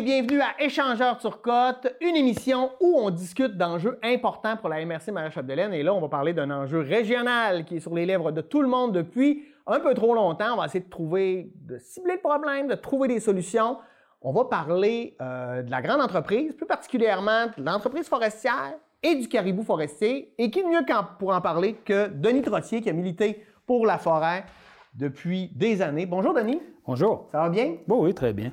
Et bienvenue à Échangeur Turcotte, une émission où on discute d'enjeux importants pour la MRC Marie-Chapdelaine. Et là, on va parler d'un enjeu régional qui est sur les lèvres de tout le monde depuis un peu trop longtemps. On va essayer de trouver, de cibler le problème, de trouver des solutions. On va parler euh, de la grande entreprise, plus particulièrement de l'entreprise forestière et du caribou forestier. Et qui de mieux pour en parler que Denis Trottier qui a milité pour la forêt depuis des années. Bonjour Denis. Bonjour. Ça va bien? Bon, oui, très bien.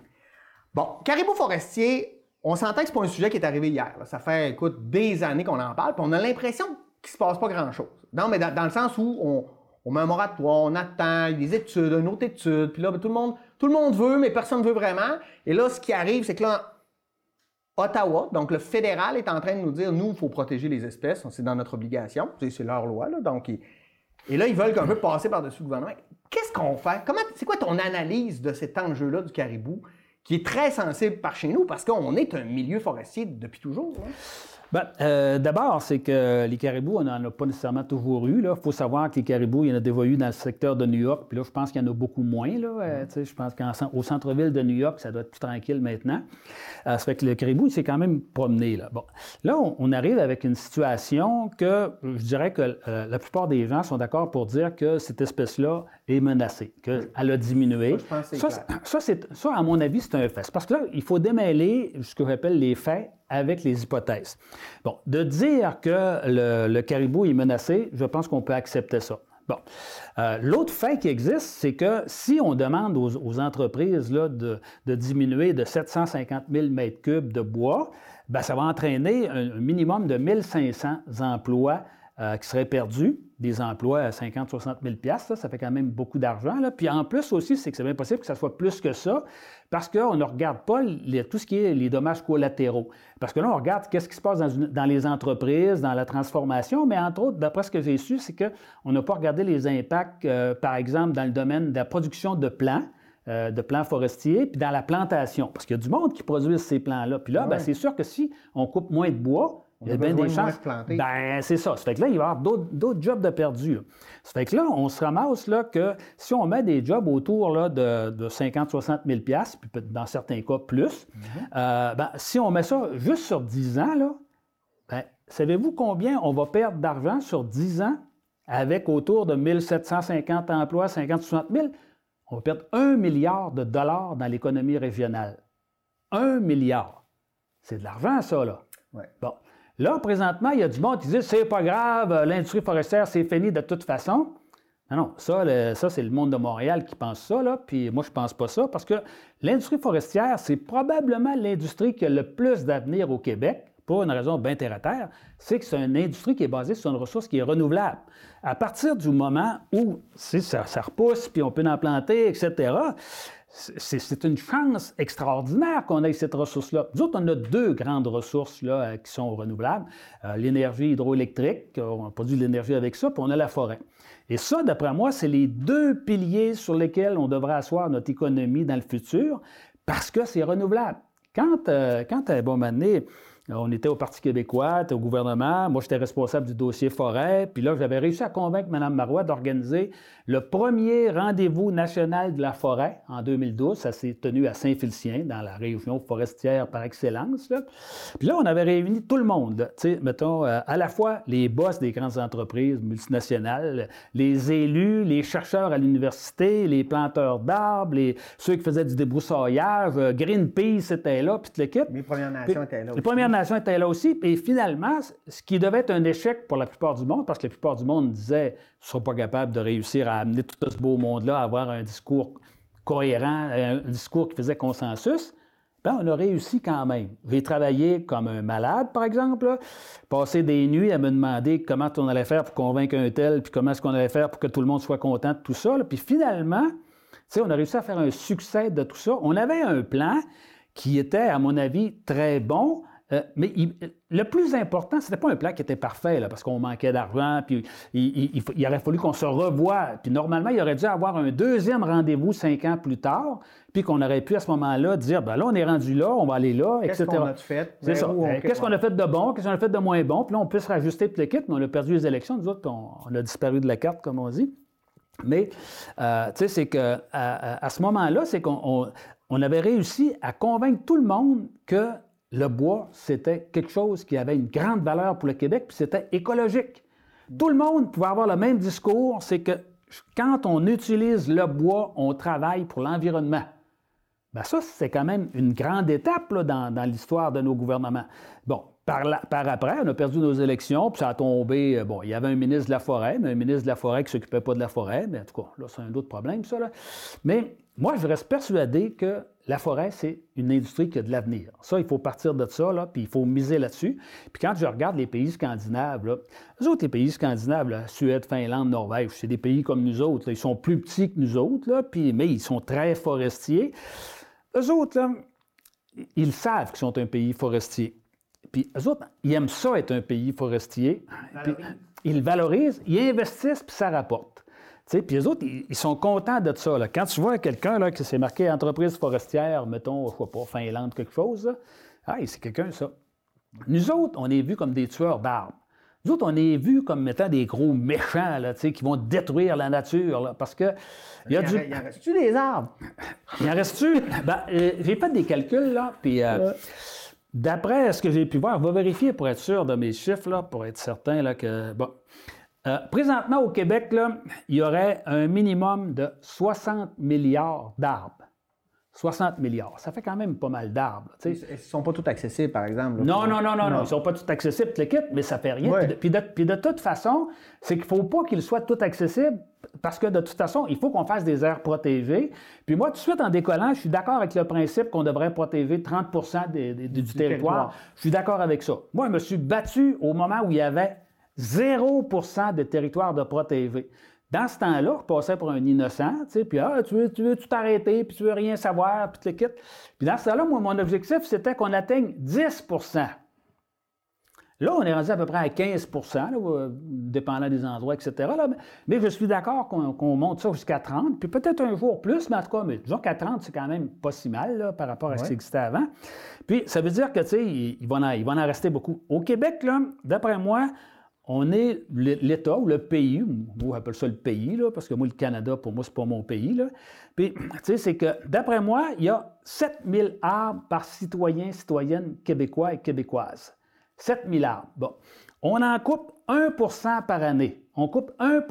Bon, caribou forestier, on s'entend que c'est pas un sujet qui est arrivé hier. Ça fait, écoute, des années qu'on en parle, puis on a l'impression qu'il se passe pas grand-chose. Non, mais dans, le sens où on, on, met un moratoire, on attend, des études, une autre étude, puis là, ben, tout, le monde, tout le monde veut, mais personne ne veut vraiment. Et là, ce qui arrive, c'est que là, Ottawa, donc le fédéral, est en train de nous dire, nous, il faut protéger les espèces, c'est dans notre obligation, c'est leur loi, là, donc... et là, ils veulent un peu passer par-dessus le gouvernement. Qu'est-ce qu'on fait? C'est quoi ton analyse de cet enjeu-là du caribou? Qui est très sensible par chez nous parce qu'on est un milieu forestier depuis toujours. Hein? Ben, euh, D'abord, c'est que les caribous, on n'en a pas nécessairement toujours eu. Il faut savoir que les caribous, il y en a déjà eu dans le secteur de New York, puis là, je pense qu'il y en a beaucoup moins. Là, euh, je pense qu'au centre-ville de New York, ça doit être plus tranquille maintenant. Euh, ça fait que le caribou, il s'est quand même promené. Là, bon. là on, arrive avec une situation que je dirais que euh, la plupart des gens sont d'accord pour dire que cette espèce-là est menacée, qu'elle a diminué. Ça, ça, ça, à mon avis, c'est un fait. Parce que là, il faut démêler ce que j'appelle les faits avec les hypothèses. Bon, de dire que le, caribou est menacé, je pense qu'on peut accepter ça. Bon. Euh, l'autre fait qui existe, c'est que si on demande aux, entreprises là, de, diminuer de 750 000 mètres cubes de bois, ben, ça va entraîner un, minimum de 1500 emplois euh, qui seraient perdus, des emplois à 50, 60 000 ça, ça fait quand même beaucoup d'argent. Puis en plus aussi, c'est que c'est bien possible que ça soit plus que ça, parce qu'on ne regarde pas tout ce qui est les dommages collatéraux. Parce que là, on regarde qu'est-ce qui se passe dans, les entreprises, dans la transformation, mais entre autres, d'après ce que j'ai su, c'est qu'on n'a pas regardé les impacts, euh, par exemple, dans le domaine de la production de plants, euh, de plants forestiers, puis dans la plantation. Parce qu'il y a du monde qui produit ces plants-là. Puis là, ben, c'est sûr que si on coupe moins de bois, il y a bien des chances. Ben, c'est ça. Ça fait que là, il va y avoir d'autres jobs de perdus. Ça fait que là, on se ramasse là, que si on met des jobs autour là, de, de 50-60 000 puis dans certains cas plus, mhm. euh, ben, si on met ça juste sur 10 ans, là, ben, savez-vous combien on va perdre d'argent sur 10 ans avec autour de 1750 emplois, 50-60 000? On va perdre 1 milliard de dollars dans l'économie régionale. 1 milliard. C'est de l'argent, ça, là. Ouais. Bon. Là, présentement, il y a du monde qui dit c'est pas grave, euh, l'industrie forestière, c'est fini de toute façon. Non, non, ça, ça c'est le monde de Montréal qui pense ça, là, puis moi, je pense pas ça, parce que l'industrie forestière, c'est probablement l'industrie qui a le plus d'avenir au Québec, pour une raison bien terre à terre, c'est que c'est une industrie qui est basée sur une ressource qui est renouvelable. À partir du moment où ça, ça repousse, puis on peut en planter, etc., c'est une chance extraordinaire qu'on ait cette ressource-là. Nous autres, on a deux grandes ressources là, euh, qui sont renouvelables. Euh, l'énergie hydroélectrique, on produit de l'énergie avec ça, puis on a la forêt. Et ça, d'après moi, c'est les deux piliers sur lesquels on devrait asseoir notre économie dans le futur, parce que c'est renouvelable. Quand, euh, quand à un bon moment donné, on était au Parti québécois, au gouvernement. Moi, j'étais responsable du dossier forêt. Puis là, j'avais réussi à convaincre Mme Marois d'organiser le premier rendez-vous national de la forêt en 2012. Ça s'est tenu à Saint-Félicien, dans la région forestière par excellence. Puis là, on avait réuni tout le monde. Tu sais, mettons, euh, à la fois les boss des grandes entreprises multinationales, les élus, les chercheurs à l'université, les planteurs d'arbres, les, ceux qui faisaient du débroussaillage, euh, Greenpeace était là, puis l'équipe. Les Premières Nations étaient là. Les Premières Étaient là aussi. Et finalement, ce qui devait être un échec pour la plupart du monde, parce que la plupart du monde disait ne sont pas capables de réussir à amener tout ce beau monde-là à avoir un discours cohérent, un discours qui faisait consensus, ben, on a réussi quand même. J'ai travaillé comme un malade, par exemple, passer des nuits à me demander comment on allait faire pour convaincre un tel, puis comment est-ce qu'on allait faire pour que tout le monde soit content de tout ça. Puis finalement, on a réussi à faire un succès de tout ça. On avait un plan qui était, à mon avis, très bon, euh, mais le plus important, ce n'était pas un plan qui était parfait, là, parce qu'on manquait d'argent, puis il, aurait fallu qu'on se revoie. Puis normalement, il aurait dû avoir un deuxième rendez-vous cinq ans plus tard, puis qu'on aurait pu à ce moment-là dire, ben là, on est rendu là, on va aller là, etc. Qu'est-ce qu'on a fait? C'est ça. Ben, qu'est-ce qu'on a fait de bon? Qu'est-ce qu'on a fait de moins bon? Puis là, on peut se rajuster toute l'équipe, mais on a perdu les élections. Nous autres, on, a disparu de la carte, comme on dit. Mais, euh, tu sais, c'est que à, ce moment-là, c'est qu'on on avait réussi à convaincre tout le monde que le bois, c'était quelque chose qui avait une grande valeur pour le Québec, puis c'était écologique. Tout le monde pouvait avoir le même discours, c'est que quand on utilise le bois, on travaille pour l'environnement. Bien, ça, c'est quand même une grande étape dans, dans l'histoire de nos gouvernements. Bon, par, après, on a perdu nos élections, puis ça a tombé. Euh, bon, il y avait un ministre de la Forêt, mais un ministre de la Forêt qui ne s'occupait pas de la forêt. Mais en tout cas, là, c'est un autre problème, ça. Là. Mais moi, je reste persuadé que la forêt, c'est une industrie qui a de l'avenir. Ça, il faut partir de ça, là, puis il faut miser là-dessus. Puis quand je regarde les pays scandinaves, là, les autres, les pays scandinaves, Suède, Finlande, Norvège, c'est des pays comme nous autres. ils sont plus petits que nous autres, là, puis, mais ils sont très forestiers. Eux autres, là, ils savent qu'ils sont un pays forestier. Puis eux autres, ils aiment ça être un pays forestier. ils le valorisent, ils investissent, puis ça rapporte. puis les autres, ils, sont contents de ça. Quand tu vois quelqu'un qui s'est marqué entreprise forestière, mettons, je ne sais pas, Finlande, quelque chose, ah, c'est quelqu'un, ça. Nous autres, on est vus comme des tueurs d'arbres. Nous autres, on est vus comme mettant des gros méchants là, qui vont détruire la nature. parce que. Il y, a du... en reste-tu des arbres? Il en reste-tu? Ben, euh, j'ai fait des calculs, là, puis. Euh, D'après ce que j'ai pu voir, on va vérifier pour être sûr de mes chiffres, là, pour être certain là, que. Bon. Euh, présentement, au Québec, là, il y aurait un minimum de 60 milliards d'arbres. 60 milliards. Ça fait quand même pas mal d'arbres. Ils ne sont pas tous accessibles, par exemple. non, non, non, non, non, Ils ne sont pas tous accessibles, le kit, mais ça fait rien. Puis, de, toute façon, c'est qu'il ne faut pas qu'ils soient tous accessibles parce que de toute façon, il faut qu'on fasse des aires protégées. Puis moi, tout de suite, en décollant, je suis d'accord avec le principe qu'on devrait protéger 30% du, territoire. Je suis d'accord avec ça. Moi, je me suis battu au moment où il y avait 0% de territoire de protéger. Dans ce temps-là, je passais pour un innocent, tu sais, puis ah, tu veux, tu veux tout arrêter, puis tu veux rien savoir, puis tu le quittes. Puis dans ce temps-là, moi, mon objectif, c'était qu'on atteigne 10 Là, on est rendu à peu près à 15 là, dépendant des endroits, etc. Là. Mais je suis d'accord qu'on monte ça jusqu'à 30, puis peut-être un jour plus, mais en tout cas, mais disons qu'à 30, c'est quand même pas si mal là, par rapport à ce qui existait avant. Puis ça veut dire que, tu sais, il, va en, il va en rester beaucoup. Au Québec, là, d'après moi, on est l'État ou le pays, moi j'appelle ça le pays, là, parce que moi, le Canada, pour moi, c'est pas mon pays. Là. Puis, tu sais, c'est que, d'après moi, il y a 7000 arbres par citoyen, citoyenne québécois et québécoise. 7000 arbres. Bon. On en coupe 1% par année. On coupe 1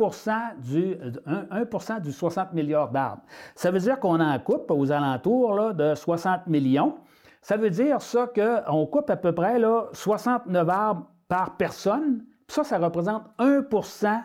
du, 1, du 60 milliards d'arbres. Ça veut dire qu'on en coupe aux alentours de 60 millions. Ça veut dire ça qu'on coupe à peu près là, 69 arbres par personne ça, ça représente 1%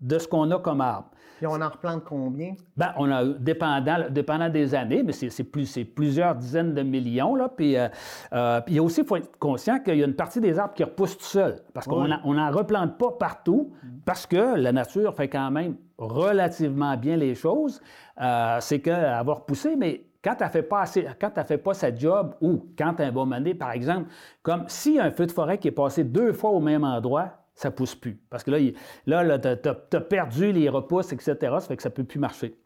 de ce qu'on a comme arbre. Puis on en replante combien? Bien, on a, dépendant, dépendant des années, mais c'est, plus, plusieurs dizaines de millions. Là. Puis, euh, euh, il y a aussi, il faut être conscient qu'il y a une partie des arbres qui repoussent tout seuls. Parce qu'on n'en replante pas partout, parce que la nature fait quand même relativement bien les choses. Euh, c'est qu'avoir poussé, mais quand tu fait pas assez, quand fait pas sa job ou quand tu as un bon mané, par exemple, comme si un feu de forêt qui est passé deux fois au même endroit, ça ne pousse plus. Parce que là, là, tu as, perdu les repousses, etc. Ça fait que ça ne peut plus marcher.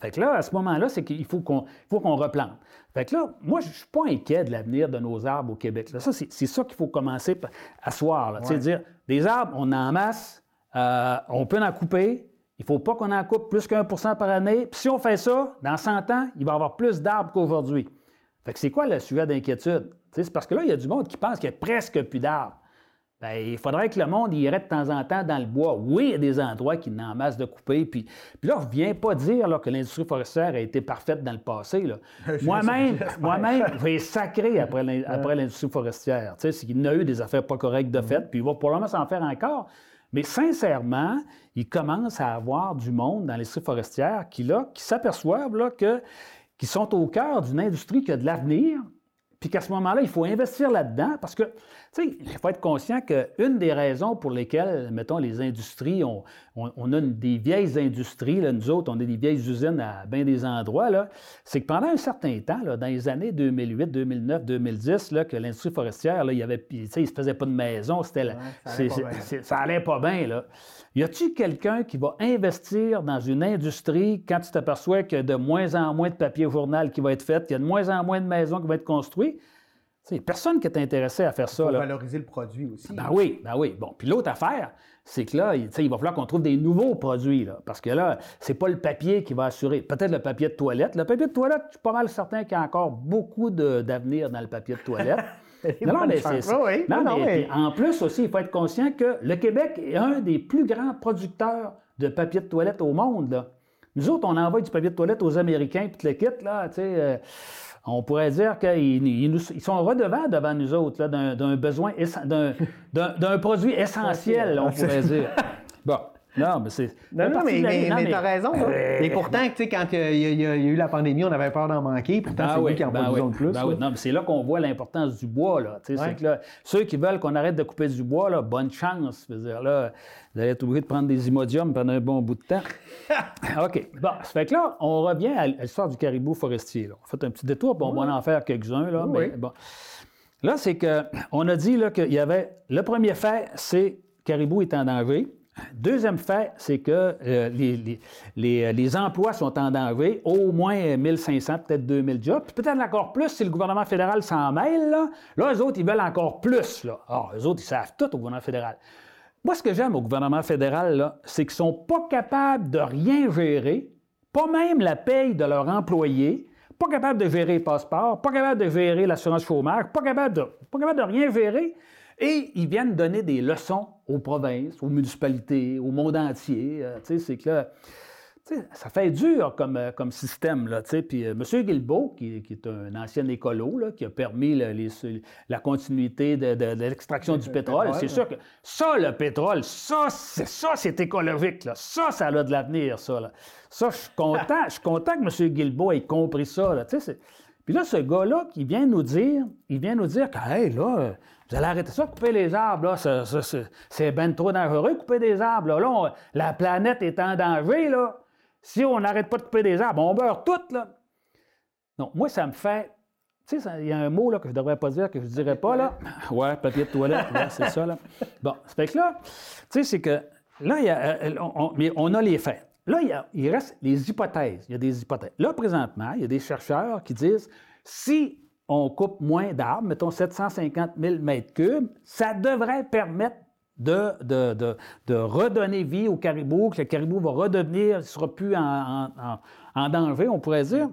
Fait que là, à ce moment-là, c'est qu'il faut qu'on qu'on replante. Fait que là, moi, je ne suis pas inquiet de l'avenir de nos arbres au Québec. ça, c'est ça qu'il faut commencer à soir. Ouais. dire, des arbres, on en masse, euh, on peut en couper, il ne faut pas qu'on en coupe plus qu'un pour cent par année. Puis si on fait ça, dans 100 ans, il va y avoir plus d'arbres qu'aujourd'hui. Fait que c'est quoi le sujet d'inquiétude? C'est parce que là, il y a du monde qui pense qu'il n'y a presque plus d'arbres. Bien, il faudrait que le monde irait de temps en temps dans le bois. Oui, il y a des endroits qui n'en masse de couper. Puis, puis là, je ne viens pas dire là, que l'industrie forestière a été parfaite dans le passé. Moi-même, moi-même, je vais sacrer après l'industrie forestière. Tu sais, il a eu des affaires pas correctes de mm-hmm. fait, puis il va probablement s'en faire encore. Mais sincèrement, il commence à avoir du monde dans l'industrie forestière qui, là, qui s'aperçoivent là, que, qui sont au cœur d'une industrie qui a de l'avenir, puis qu'à ce moment-là, il faut investir là-dedans parce que il faut être conscient qu'une des raisons pour lesquelles, mettons, les industries, on, on, a des vieilles industries, là, nous autres, on a des vieilles usines à bien des endroits, c'est que pendant un certain temps, là, dans les années 2008, 2009, 2010, là, que l'industrie forestière, là, il ne se faisait pas de maison, c'était, ça, allait pas bien. Là. Y a-t-il quelqu'un qui va investir dans une industrie quand tu t'aperçois qu'il y a de moins en moins de papier journal qui va être fait, qu'il y a de moins en moins de maisons qui vont être construites? Il n'y a personne qui est intéressé à faire ça. Pour valoriser le produit aussi. Ben oui, ben oui. Bon, puis l'autre affaire, c'est que là, il, va falloir qu'on trouve des nouveaux produits, là, parce que là, c'est pas le papier qui va assurer. Peut-être le papier de toilette. Le papier de toilette, je suis pas mal certain qu'il y a encore beaucoup d'avenir dans le papier de toilette. Non, non, mais c'est- Oui, oui. non, Non, mais- mais- en plus aussi, il faut être conscient que le Québec est un des plus grands producteurs de papier de toilette au monde. là. Nous autres, on envoie du papier de toilette aux Américains, puis le kit, là, tu sais, euh, on pourrait dire qu'ils ils sont redevants devant nous autres d'un besoin, d'un produit essentiel, on pourrait dire. Bon, non, mais c'est... Non, non, mais, mais, Non, mais mais- t'as raison. Euh, Et pourtant, tu sais, quand il y, a- y y eu la pandémie, on avait peur d'en manquer. Pourtant, Ah c'est oui, lui qui en ben produisons oui, le plus. ben oui. Non, mais c'est là qu'on voit l'importance du bois. Là. C'est que là, ceux qui veulent qu'on arrête de couper du bois, là, bonne chance. Dire, là, vous allez être obligé de prendre des imodiums pendant un bon bout de temps. OK. Bon, ça fait que là, on revient à l'histoire du caribou forestier. là. On fait un petit détour, puis on va en faire quelques-uns. Là, mais bon. Là, c'est que on a dit là, qu'il y avait. Le premier fait, c'est caribou est en danger. Deuxième fait, c'est que euh, euh, les emplois sont en danger, au moins 1500, peut-être 2000 jobs, peut-être encore plus si le gouvernement fédéral s'en mêle. Là, là eux autres, ils veulent encore plus. Là. Ah, eux autres, ils savent tout au gouvernement fédéral. Moi, ce que j'aime au gouvernement fédéral, c'est qu'ils sont pas capables de rien gérer, pas même la paye de leurs employés, pas capables de gérer les passeports, pas capables de gérer l'assurance chômage, pas capables de, pas capables de rien gérer. Et ils viennent donner des leçons aux provinces, aux municipalités, au monde entier. Euh, c'est que là, ça fait dur comme, euh, comme système. Là. Puis euh, M. Guilbeault, qui, qui est un ancien écolo, là, qui a permis les- la continuité de, de- de l'extraction du pétrole, c'est sûr que ça, le pétrole, ça, c'est, ça, c'est écologique. Là. Ça, ça a de l'avenir, ça. Là. Ça, je suis content. Je suis content que M. Guilbeault ait compris ça. Là. Tu sais, c'est- Puis là, ce gars-là qui vient nous dire, il vient nous dire que, hey, là, vous allez arrêter ça, couper les arbres, là, c'est, ben trop dangereux, couper des arbres. Là, Là, on- la planète est en danger, là. Si on n'arrête pas de couper des arbres, on meurt toutes, là. Non, moi, ça me fait. Tu sais, il y a un mot là, que je ne devrais pas dire, que je ne dirais pas, là. Ouais, papier de toilette, ouais, c'est ça, là. Bon, ça fait que là, tu sais, c'est que là, il y a, euh, on, on- a les faits. Là, il, y a- il reste les hypothèses. Il y a des hypothèses. Là, présentement, il y a des chercheurs qui disent si on coupe moins d'arbres, mettons 750 000 mètres cubes, ça devrait permettre de, de- de- de redonner vie au caribou, que le caribou va redevenir, ne sera plus en, en- en- en danger, on pourrait dire.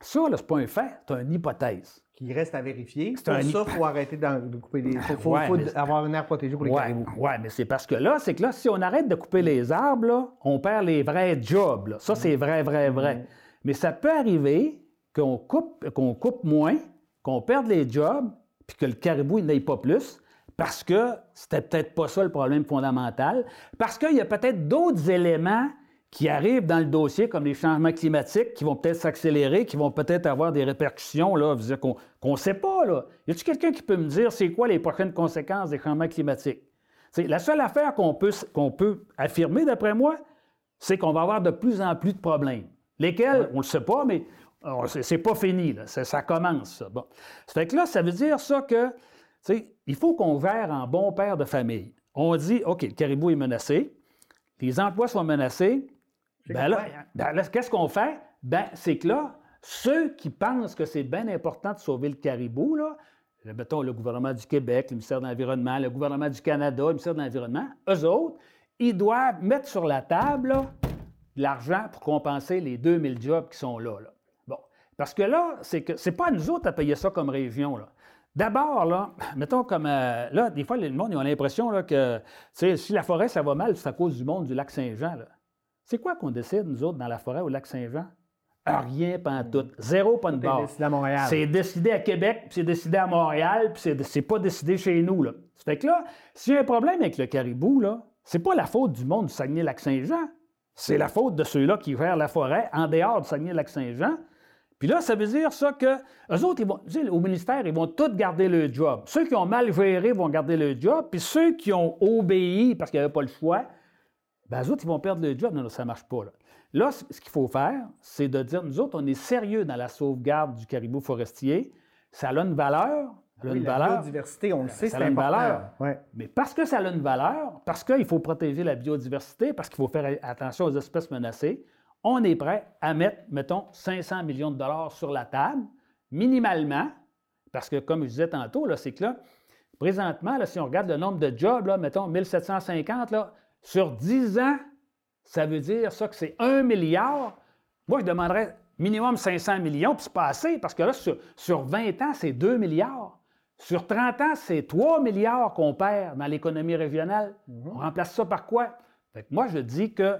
Ça, là, c'est pas un fait, c'est une hypothèse. Qui reste à vérifier. un- Pour ça, il faut arrêter de couper des. Il faut, Ouais, faut mais- avoir une aire protégée pour les Oui, caribous. ouais, mais c'est parce que là, c'est que là, si on arrête de couper les arbres, là, on perd les vrais jobs. là. Ça, c'est vrai, vrai, vrai. Mais ça peut arriver qu'on coupe, qu'on coupe moins, qu'on perde les jobs, puis que le caribou il n'aille pas plus, parce que c'était peut-être pas ça le problème fondamental, parce qu'il y a peut-être d'autres éléments qui arrivent dans le dossier, comme les changements climatiques, qui vont peut-être s'accélérer, qui vont peut-être avoir des répercussions, là, qu'on ne sait pas. Là. Y a-t-il quelqu'un qui peut me dire c'est quoi les prochaines conséquences des changements climatiques? La seule affaire qu'on peut, qu'on peut affirmer, d'après moi, c'est qu'on va avoir de plus en plus de problèmes. Lesquels, on ne le sait pas, mais c'est pas fini. Là. Ça, commence. Ça. Bon. Ça fait que là, ça veut dire ça que, il faut qu'on gère en bon père de famille. On dit, OK, le caribou est menacé, les emplois sont menacés. Ben là, ben là, qu'est-ce qu'on fait? Ben, c'est que là, ceux qui pensent que c'est bien important de sauver le caribou, là, mettons le gouvernement du Québec, le ministère de l'Environnement, le gouvernement du Canada, le ministère de l'Environnement, eux autres, ils doivent mettre sur la table là, de l'argent pour compenser les 2000 jobs qui sont là. là. Parce que là, c'est que c'est pas à nous autres à payer ça comme région. Là. D'abord, là, mettons comme. euh, là, des fois, le monde, ils ont l'impression là, que tu sais, si la forêt, ça va mal, c'est à cause du monde du lac Saint-Jean. C'est quoi qu'on décide, nous autres, dans la forêt au lac Saint-Jean? Ah, Rien, pas tout. Zéro, pas de C'est barre. décidé à Montréal. C'est décidé à Québec, puis c'est décidé à Montréal, puis c'est- c'est pas décidé chez nous. Là. Ça fait que là, s'il y a un problème avec le caribou, là, c'est pas la faute du monde du Saguenay-Lac-Saint-Jean. C'est la faute de ceux-là qui gèrent la forêt en dehors du Saguenay-Lac-Saint-Jean. Puis là, ça veut dire ça que eux autres, ils vont, tu sais, au ministère, ils vont tous garder le job. Ceux qui ont mal géré vont garder le job, puis ceux qui ont obéi parce qu'il n'y avait pas le choix, ben, eux autres, ils vont perdre le job. Non, non, ça ne marche pas. Là, Là, ce qu'il faut faire, c'est de dire, nous autres, on est sérieux dans la sauvegarde du caribou forestier. Ça a une valeur. Ça a Oui, une la valeur. biodiversité, on le sait, Ça a une valeur. Ouais. Mais parce que ça a une valeur, parce qu'il faut protéger la biodiversité, parce qu'il faut faire attention aux espèces menacées, on est prêt à mettre, mettons, 500 millions de dollars sur la table, minimalement, Parce que, comme je disais tantôt, c'est que là, présentement, si on regarde le nombre de jobs, là, mettons 1750, là, sur 10 ans, ça veut dire ça que c'est 1 milliard. Moi, je demanderais minimum 500 millions, puis c'est pas assez, parce que là, sur, sur 20 ans, c'est 2 milliards. Sur 30 ans, c'est 3 milliards qu'on perd dans l'économie régionale. Mhm. On remplace ça par quoi? moi, je dis que,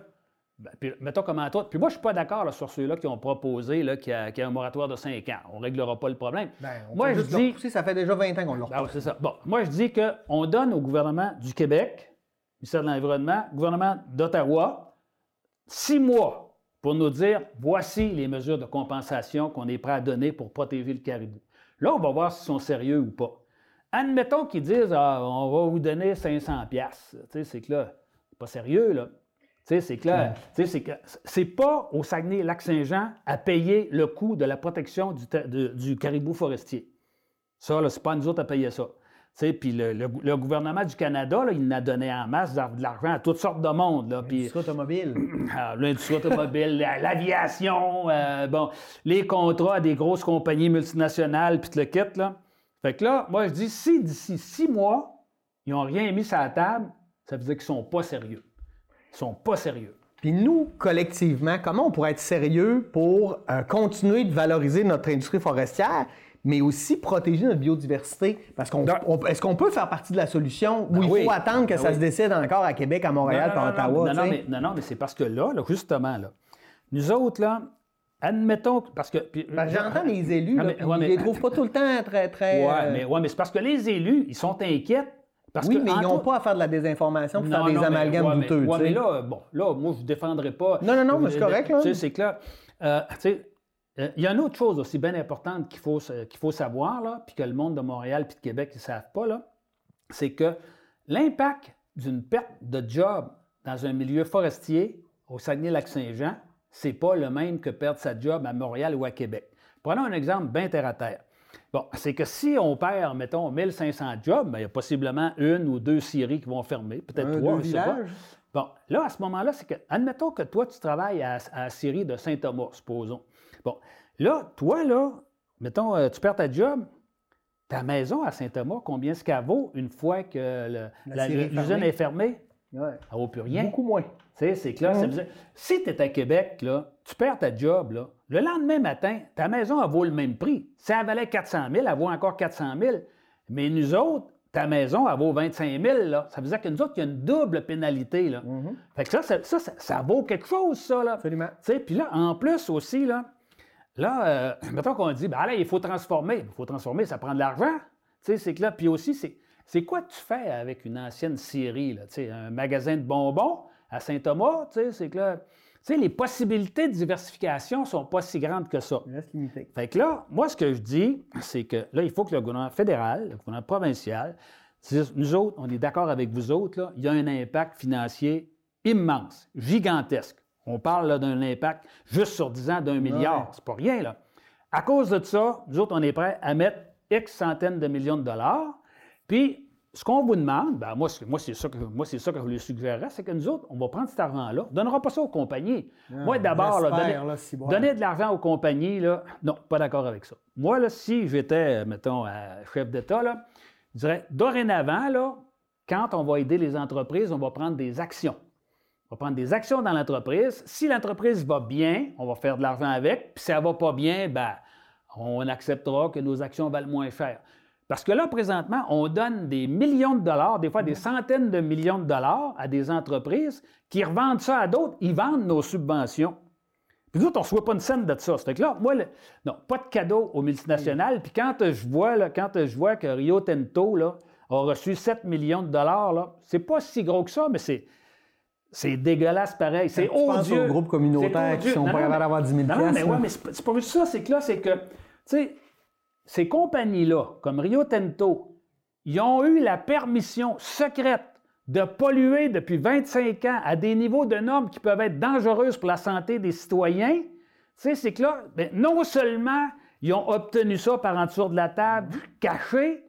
ben, puis, mettons comment toi, puis moi, je ne suis pas d'accord sur ceux-là qui ont proposé qu'il y, a un moratoire de 5 ans. On ne réglera pas le problème. Ben, on moi, peut je juste dis, repousser, ça fait déjà 20 ans qu'on l'a Ah, repoussé. c'est ça. Bon, moi, je dis qu'on donne au gouvernement du Québec, ministère de l'Environnement, gouvernement d'Ottawa, six mois pour nous dire voici les mesures de compensation qu'on est prêt à donner pour protéger le caribou. Là, on va voir s'ils sont sérieux ou pas. Admettons qu'ils disent ah, on va vous donner 500 pièces. Tu sais, c'est que là, pas sérieux là. Tu sais, c'est là, tu sais, c'est pas au Saguenay-Lac-Saint-Jean à payer le coût de la protection du, ta- de- du caribou forestier. Ça, c'est pas nous autres à payer ça. Puis le, le- le gouvernement du Canada, là, il a donné en masse de l'argent à toutes sortes de monde. L'industrie automobile. ah, l'industrie automobile, la- l'aviation, euh, bon, les contrats à des grosses compagnies multinationales, puis le kit, là. Fait que là, moi, je dis, si d'ici six mois, ils n'ont rien mis sur la table, ça veut dire qu'ils sont pas sérieux. Sont pas sérieux. Puis nous, collectivement, comment on pourrait être sérieux pour euh, continuer de valoriser notre industrie forestière, mais aussi protéger notre biodiversité? Parce qu'on est-ce qu'on peut faire partie de la solution ou il oui. faut attendre que Ben ça oui. se décide encore à Québec, à Montréal, non, à Ottawa? non, non, mais, non, non, mais c'est parce que là, là, justement, là, nous autres, là, admettons, que- parce que... Parce que J'entends les élus, Ah, là, mais- ouais, ils mais- les trouvent pas tout le temps très, très... Ouais, euh, mais, ouais, mais c'est parce que les élus, ils sont inquiets. Parce oui, que, mais ils n'ont pas à faire de la désinformation pour faire des non, amalgames mais- douteux. ouais, mais là, bon, là, moi, je ne défendrai pas. Non, non, non, mais c'est correct. Tu sais, c'est que là, euh, euh, il y a une autre chose aussi bien importante qu'il faut, qu'il faut savoir, là, puis que le monde de Montréal puis de Québec ne savent pas, là, c'est que l'impact d'une perte de job dans un milieu forestier au Saguenay-Lac-Saint-Jean, c'est pas le même que perdre sa job à Montréal ou à Québec. Prenons un exemple bien terre à terre. Bon, c'est que si on perd, mettons, 1500 jobs, ben, il y a possiblement une ou deux scieries qui vont fermer, peut-être trois, je sais pas. Bon, là, à ce moment-là, c'est que, admettons que toi, tu travailles à, à la scierie de Saint-Thomas, supposons. Bon, là, toi, là, mettons, euh, tu perds ta job, ta maison à Saint-Thomas, combien est-ce qu'elle vaut une fois que l'usine fermée? est fermée? Ouais. Elle vaut plus rien. Beaucoup moins. Tu sais, c'est dire, si tu es à Québec, là, tu perds ta job, là, le lendemain matin, ta maison, elle vaut le même prix. Si elle valait 400 000, elle vaut encore 400 000. Mais nous autres, ta maison, elle vaut 25 000. Là. Ça veut dire que nous autres, il y a une double pénalité. Là. Fait que ça, ça, ça, ça- ça vaut quelque chose, ça. Là. Absolument. Tu sais, Puis là, en plus aussi, là, là euh, mettons qu'on dit, ben là, il faut transformer. Il faut transformer, ça prend de l'argent. Tu sais, c'est que là, puis aussi, c'est, c'est quoi tu fais avec une ancienne scierie, là, un magasin de bonbons à Saint-Thomas, tu sais, c'est que là, tu sais, les possibilités de diversification ne sont pas si grandes que ça. Limité. Fait que là, moi, ce que je dis, c'est que là, il faut que le gouvernement fédéral, le gouvernement provincial, dise, nous autres, on est d'accord avec vous autres, là, il y a un impact financier immense, gigantesque. On parle là, d'un impact juste sur 10 ans d'un milliard. C'est pas rien, là. À cause de ça, nous autres, on est prêts à mettre X centaines de millions de dollars. Puis, ce qu'on vous demande, ben moi, c'est, moi, c'est ça que, moi, c'est ça que je lui suggérerais, c'est que nous autres, on va prendre cet argent-là. On ne donnera pas ça aux compagnies. moi, d'abord, là, donner, là, si bon. donner de l'argent aux compagnies, là, non, pas d'accord avec ça. Moi, là, si j'étais, mettons, euh, chef d'État, là, je dirais, dorénavant, là, quand on va aider les entreprises, on va prendre des actions. On va prendre des actions dans l'entreprise. Si l'entreprise va bien, on va faire de l'argent avec. Puis si elle ne va pas bien, ben, on acceptera que nos actions valent moins cher. Parce que là, présentement, on donne des millions de dollars, des fois des centaines de millions de dollars à des entreprises qui revendent ça à d'autres. Ils vendent nos subventions. Puis nous autres, on ne reçoit pas une scène de ça. C'est que là, moi, le- non, pas de cadeau aux multinationales. Puis quand je vois, là, quand je vois que Rio Tinto là, a reçu 7 millions de dollars, là, c'est pas si gros que ça, mais c'est, c'est dégueulasse pareil. C'est odieux. aux groupes communautaires qui sont Non, pas capables d'avoir 10 000 Non, non, mais, ouais, mais c'est pas, c'est pas juste ça. C'est que là, c'est que, tu sais, ces compagnies-là, comme Rio Tinto, ils ont eu la permission secrète de polluer depuis 25 ans à des niveaux de normes qui peuvent être dangereuses pour la santé des citoyens. Tu sais, c'est que là, ben, non seulement ils ont obtenu ça par en dessous de la table, caché,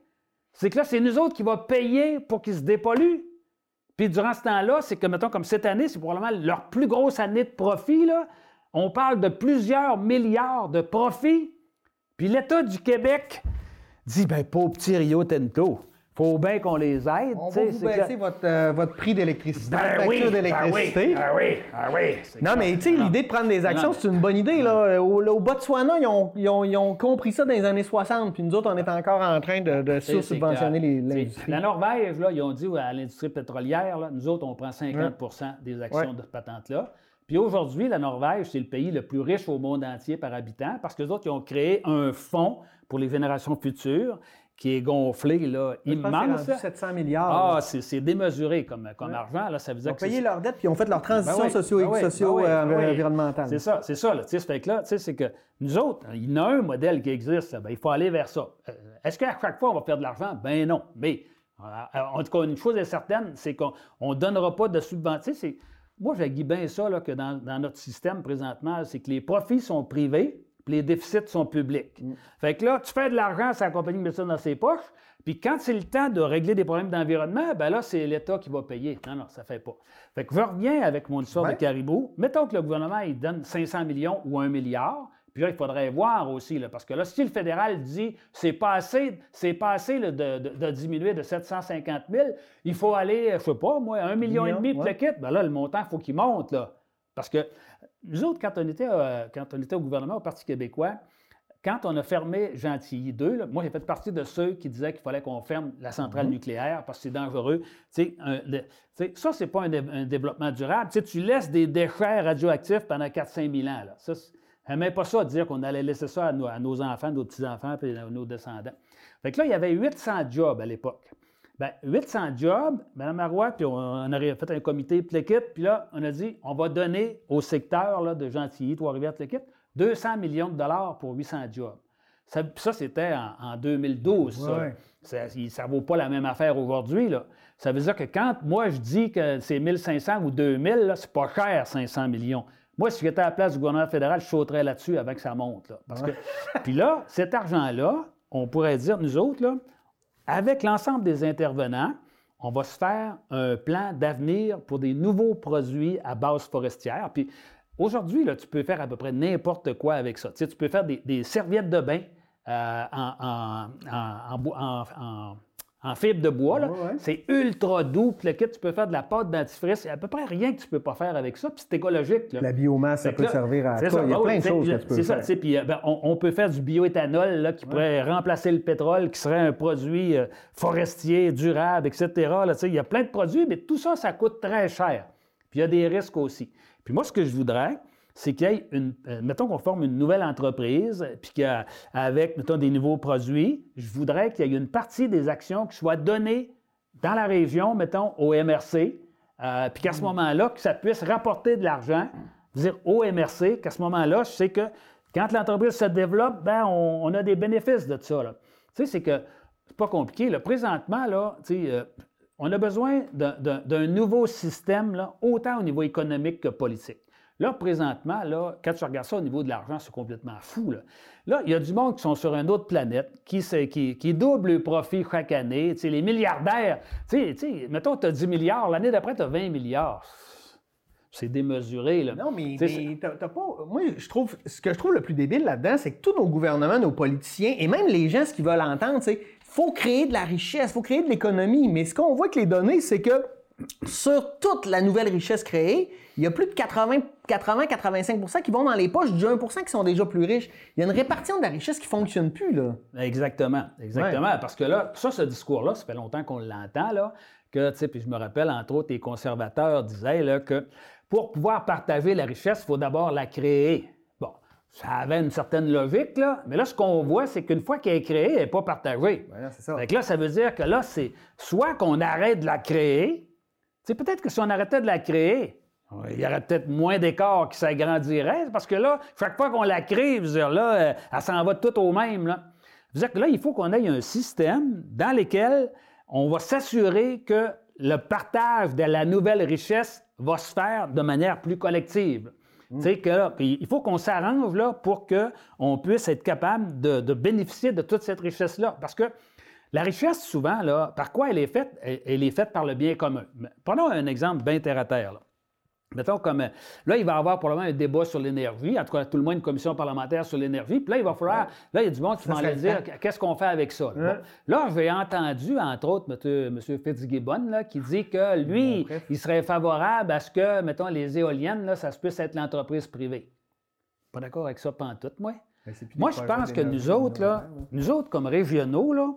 c'est que là, c'est nous autres qui va payer pour qu'ils se dépolluent. Puis durant ce temps-là, c'est que, mettons, comme cette année, c'est probablement leur plus grosse année de profit. Là. On parle de plusieurs milliards de profits. Puis l'État du Québec dit, ben, pauvre petit Rio Tinto, faut bien qu'on les aide. On va vous baisser que- votre, euh, votre prix d'électricité, Ben oui, ben oui, d'électricité. ben oui, ben oui. Non, mais tu sais, l'idée de prendre des actions, c'est une bonne idée. Là. Au, au Botswana, ils ont, ils, ont, ils ont compris ça dans les années 60, puis nous autres, on est encore en train de, de sur-subventionner l'industrie. La Norvège, là, ils ont dit à l'industrie pétrolière, là, nous autres, on prend 50% des actions Ouais. de patente-là. Puis aujourd'hui, la Norvège, c'est le pays le plus riche au monde entier par habitant parce que les autres, ils ont créé un fonds pour les générations futures qui est gonflé, là, Je pense que c'est immense. rendu 700 milliards. Ah, c'est démesuré comme, comme argent. Là. Ça veut ils dire ont que payé c'est- leur dette, puis ils ont fait leur transition Ben oui, socio- ben oui, socio- ben oui, euh, ben environnementale. C'est ça, c'est ça. Là. Tu sais, ça fait que là, tu sais, c'est que nous autres, il y en a un modèle qui existe, ben, il faut aller vers ça. Euh, Est-ce qu'à chaque fois, on va faire de l'argent? Ben non. Mais euh, en tout cas, une chose est certaine, c'est qu'on ne donnera pas de subventions. Moi, je bien ça là, que dans, dans notre système présentement, c'est que les profits sont privés, puis les déficits sont publics. Fait que là, tu fais de l'argent, c'est la compagnie qui met ça dans ses poches, puis quand c'est le temps de régler des problèmes d'environnement, ben là, c'est l'État qui va payer. Non, non, ça ne fait pas. Fait que je reviens avec mon histoire de caribou. Mettons que le gouvernement, il donne 500 millions ou 1 milliard. Puis là, il faudrait voir aussi, là, parce que là, si le fédéral dit c'est pas assez, c'est pas assez là, de, de- de diminuer de 750 000, il faut aller, je sais pas, moi, 1 million et Million, demi pour le kit. Ben là, le montant, il faut qu'il monte, là. Parce que nous autres, quand on était, euh, quand on était au gouvernement, au Parti québécois, quand on a fermé Gentilly 2, là, moi, j'ai fait partie de ceux qui disaient qu'il fallait qu'on ferme la centrale nucléaire parce que c'est dangereux. Un- ça, c'est pas un, dé- un développement durable. Tu laisses des déchets radioactifs pendant 4-5 000 ans. Là. Ça, j'aimais pas ça, dire qu'on allait laisser ça à nos, à nos enfants, nos petits-enfants et à nos descendants. Fait que là, il y avait 800 jobs à l'époque. Bien, 800 jobs, Mme Marois, puis on, on aurait fait un comité le kit, puis là, on a dit, on va donner au secteur là, de Gentilly, Trois-Rivières, le kit, 200 millions de dollars pour 800 jobs. Ça, ça c'était en, en 2012, ça. Ouais. Ça ne vaut pas la même affaire aujourd'hui. là. Ça veut dire que quand moi je dis que c'est 1500 ou 2000, là, c'est pas cher, 500 millions. Moi, si j'étais à la place du gouvernement fédéral, je sauterais là-dessus avant que ça monte. là. Parce que, puis là, cet argent-là, on pourrait dire, nous autres, là, avec l'ensemble des intervenants, on va se faire un plan d'avenir pour des nouveaux produits à base forestière. Puis aujourd'hui, tu peux faire à peu près n'importe quoi avec ça. Tu, sais, tu peux faire des, des serviettes de bain euh, en, en- en- en bois- en- fibre de bois. là. Ouais, ouais. C'est ultra doux. Puis le kit, tu peux faire de la pâte dentifrice. Il y a à peu près rien que tu ne peux pas faire avec ça. Puis c'est écologique. là. La biomasse, ça peut là, servir à quoi? ça, Il y a oui, plein de choses que tu peux C'est ça, faire. sais, puis euh, ben, on, on peut faire du bioéthanol là, qui pourrait remplacer le pétrole, qui serait un produit euh, forestier, durable, etc. Il y a plein de produits, mais tout ça, ça coûte très cher. Puis il y a des risques aussi. Puis moi, ce que je voudrais, c'est qu'il y ait une. euh, mettons qu'on forme une nouvelle entreprise, puis qu'avec, mettons, des nouveaux produits, je voudrais qu'il y ait une partie des actions qui soit donnée dans la région, mettons, au MRC, euh, puis qu'à ce moment-là, que ça puisse rapporter de l'argent, dire au MRC, qu'à ce moment-là, je sais que quand l'entreprise se développe, ben, on, on a des bénéfices de ça. là. Tu sais, c'est que c'est pas compliqué. Là. Présentement, là, tu sais, euh, on a besoin d'un nouveau système, là, autant au niveau économique que politique. Là, présentement, là, quand tu regardes ça au niveau de l'argent, c'est complètement fou. Là. Là, il y a du monde qui sont sur une autre planète, qui, se- qui, qui double le profit chaque année. Tu sais, les milliardaires, tu sais, mettons, tu as 10 milliards, l'année d'après, tu as 20 milliards. C'est démesuré. Là. Non, mais, t'as pas. Moi, je trouve. Ce que je trouve le plus débile là-dedans, c'est que tous nos gouvernements, nos politiciens, et même les gens, ce qu'ils veulent entendre, c'est faut créer de la richesse, faut créer de l'économie. Mais ce qu'on voit avec les données, c'est que sur toute la nouvelle richesse créée, il y a plus de 80-85% qui vont dans les poches du 1% qui sont déjà plus riches. Il y a une répartition de la richesse qui fonctionne plus, là. Exactement, exactement. Parce que là, ça, ce discours-là, ça fait longtemps qu'on l'entend, là, que, tu sais, puis je me rappelle, entre autres, les conservateurs disaient là, que pour pouvoir partager la richesse, il faut d'abord la créer. Bon, ça avait une certaine logique, là, mais là, ce qu'on voit, c'est qu'une fois qu'elle est créée, elle n'est pas partagée. Voilà, c'est ça. Fait que là, ça veut dire que là, c'est soit qu'on arrête de la créer, tu sais, peut-être que si on arrêtait de la créer, il y aurait peut-être moins d'écarts qui s'agrandirait, parce que là, chaque fois qu'on la crée, là, euh, elle s'en va tout au même. Là. Dire que là, il faut qu'on ait un système dans lequel on va s'assurer que le partage de la nouvelle richesse va se faire de manière plus collective. Sais que il faut qu'on s'arrange là pour qu'on puisse être capable de, de bénéficier de toute cette richesse-là. Parce que la richesse, souvent, là, par quoi elle est faite? Elle, elle est faite par le bien commun. Prenons un exemple bien terre à terre. là. Mettons comme. euh, Là, il va y avoir probablement un débat sur l'énergie, en tout cas, tout le monde, une commission parlementaire sur l'énergie. Puis là, il va falloir. Là, il y a du monde qui va aller le dire qu'est-ce qu'on fait avec ça? Bon. Là, j'ai entendu, entre autres, M. Fitzgibbon, là, qui dit que lui, il serait favorable à ce que, mettons, les éoliennes, là, ça se puisse être l'entreprise privée. Pas d'accord avec ça, pantoute, moi. Ben, c'est plus Moi, je pense que nous autres, là, nous autres, comme régionaux, là,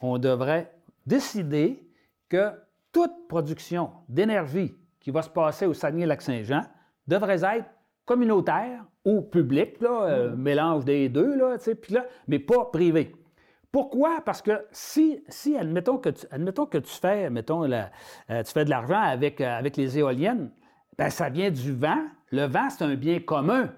on devrait décider que toute production d'énergie qui va se passer au Saguenay-Lac-Saint-Jean devrait être communautaire ou publique, là, euh, mélange des deux, là, là, mais pas privé. Pourquoi? Parce que si, si admettons, que tu, admettons que tu fais, la- euh, tu fais de l'argent avec, euh, avec les éoliennes, ben ça vient du vent. Le vent, c'est un bien commun.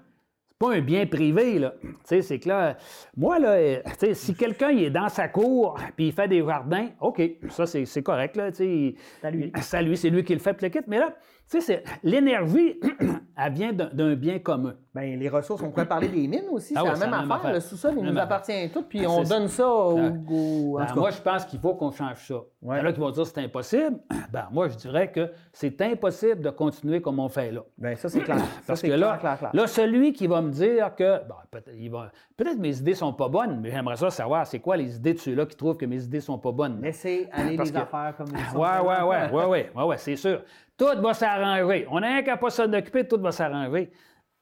Pas un bien privé, là. Tu sais, c'est que là, moi, là, euh, tu sais, si quelqu'un est dans sa cour puis il fait des jardins, OK, ça, c'est c'est correct, là, tu sais. C'est lui. C'est lui, c'est lui qui le fait, le kit. Mais là, tu sais, c'est- l'énergie, elle vient d'un- bien commun. Ben, les ressources, on pourrait parler des mines aussi, Ah c'est oui, la même affaire. Le sous-sol, il nous affaire. appartient tout, puis Ah, on donne ça au. En Ben, tout cas. moi, je pense qu'il faut qu'on change ça. Ouais. Il y en a qui vont dire que c'est impossible. Ben, moi, je dirais que c'est impossible de continuer comme on fait là. Ben, ça, c'est clair. Ça, Parce que clair, là, clair, clair. là, celui qui va me dire que bon, peut-être il va- peut-être mes idées sont pas bonnes, mais j'aimerais ça savoir c'est quoi les idées de ceux-là qui trouvent que mes idées sont pas bonnes? Laissez aller les que- affaires comme ouais, ouais, ouais, ouais, ouais, ouais, c'est sûr. Tout va s'arranger. On n'a qu'à pas s'en occuper, tout va s'arranger.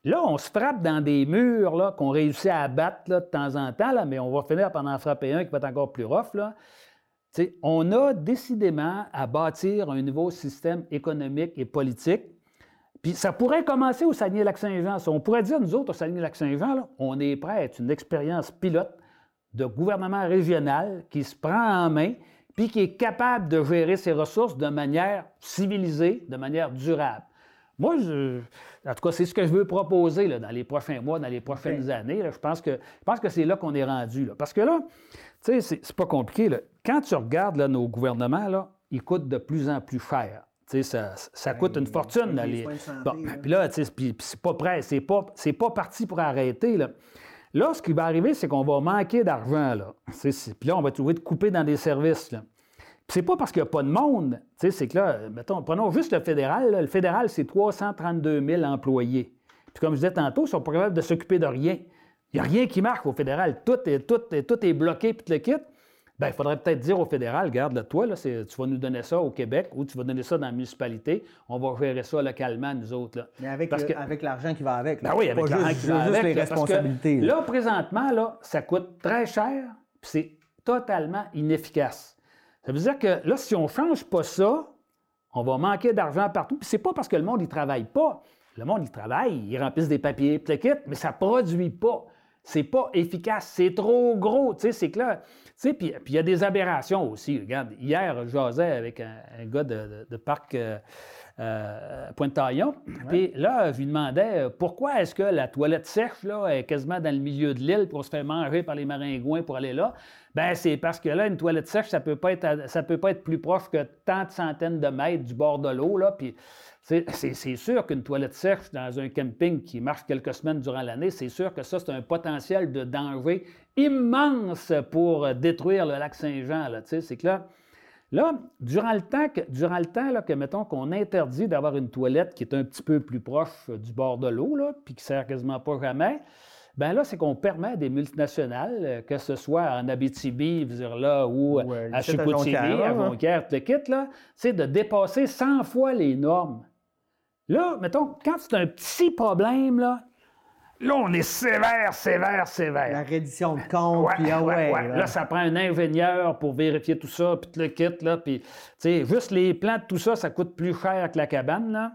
Là, on se frappe dans des murs là, qu'on réussit à abattre de temps en temps, là, mais on va finir par en frapper un qui va être encore plus rough. Là. On a décidément à bâtir un nouveau système économique et politique. Puis ça pourrait commencer au Saguenay-Lac-Saint-Jean. On pourrait dire, nous autres, au Saguenay-Lac-Saint-Jean, on est prêt à être une expérience pilote de gouvernement régional qui se prend en main puis qui est capable de gérer ses ressources de manière civilisée, de manière durable. Moi, je- en tout cas, c'est ce que je veux proposer là, dans les prochains mois, dans les prochaines années. là. Je pense que, je pense que c'est là qu'on est rendu. là. Parce que là, tu sais, c'est- pas compliqué. là. Quand tu regardes là, nos gouvernements, là, ils coûtent de plus en plus cher. Tu sais, ça, ça coûte une fortune. là, les santé, Bon, puis là, tu sais, c'est pas prêt, c'est pas, pas parti pour arrêter. Là. Là, ce qui va arriver, c'est qu'on va manquer d'argent. Là. Puis là, on va trouver de couper dans des services. Là. C'est pas parce qu'il n'y a pas de monde. C'est que là, prenons juste le fédéral. Le fédéral, c'est 332 000 employés. Puis comme je disais tantôt, ils sont pas capables de s'occuper de rien. Il n'y a rien qui marche au fédéral. Tout est, tout est, tout est bloqué, puis le kit. Bien, il faudrait peut-être dire au fédéral, regarde, là, toi, là, c'est- tu vas nous donner ça au Québec ou tu vas donner ça dans la municipalité. On va gérer ça localement, nous autres. Là. Mais avec, Parce le- que- avec l'argent qui va avec. là. Ben oui, avec l'argent juste, qui va juste avec, les là, parce que responsabilités. là. Présentement, là, ça coûte très cher, puis c'est totalement inefficace. Ça veut dire que là, si on ne change pas ça, on va manquer d'argent partout. Puis c'est pas parce que le monde ne travaille pas. Le monde, il travaille, ils remplissent des papiers, puis mais ça ne produit pas. C'est pas efficace, c'est trop gros, tu sais, c'est clair. Tu sais, puis il y a des aberrations aussi. Regarde, hier, je jasais avec un, un gars de, de- de parc euh, euh, Pointe-Taillon. Puis là, je lui demandais euh, pourquoi est-ce que la toilette sèche là, est quasiment dans le milieu de l'île pour se faire manger par les maringouins pour aller là? Ben c'est parce que là, une toilette sèche, ça peut pas être, ça peut pas être plus proche que tant de centaines de mètres du bord de l'eau. Là, puis c'est sûr qu'une toilette sèche dans un camping qui marche quelques semaines durant l'année, c'est sûr que ça, c'est un potentiel de danger immense pour euh, détruire le lac Saint-Jean. C'est que là, Là, durant le temps que, durant le temps, là, que mettons qu'on interdit d'avoir une toilette qui est un petit peu plus proche euh, du bord de l'eau, puis qui sert quasiment pas jamais, ben là, c'est qu'on permet à des multinationales, euh, que ce soit en Abitibi, là, ou à Chicoutimi, à là. Jonquière, tout le kit, là, c'est de dépasser 100 fois les normes. Là, mettons, quand c'est un petit problème, là, là, on est sévère, sévère, sévère. La reddition de compte, Ouais, puis ah ouais, là. Là, ça prend un ingénieur pour vérifier tout ça, puis tout le kit, là, puis, tu sais, juste les plans de tout ça, ça coûte plus cher que la cabane, là.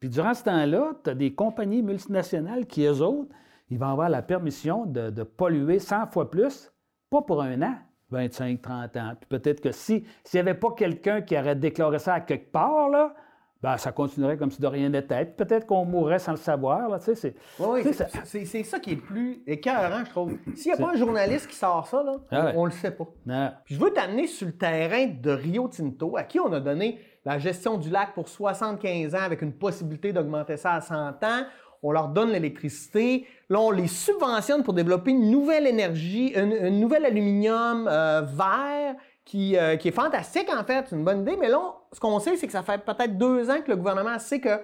Puis durant ce temps-là, tu as des compagnies multinationales qui, eux autres, ils vont avoir la permission de, de polluer 100 fois plus, pas pour un an, 25, 30 ans. Puis peut-être que si s'il n'y avait pas quelqu'un qui aurait déclaré ça à quelque part, là, ben, ça continuerait comme si de rien n'était. Peut-être qu'on mourrait sans le savoir, là, tu sais, c'est... Oui, oui, ça- c'est- ça qui est le plus écœurant, je trouve. S'il n'y a pas un journaliste qui sort ça, là, Ah ouais. on, ne le sait pas. Non. Puis je veux t'amener sur le terrain de Rio Tinto, à qui on a donné la gestion du lac pour 75 ans avec une possibilité d'augmenter ça à 100 ans. On leur donne l'électricité. Là, on les subventionne pour développer une nouvelle énergie, une nouvel aluminium euh, vert qui, euh, qui est fantastique en fait. C'est une bonne idée. Mais là, ce qu'on sait, c'est que ça fait peut-être deux ans que le gouvernement sait que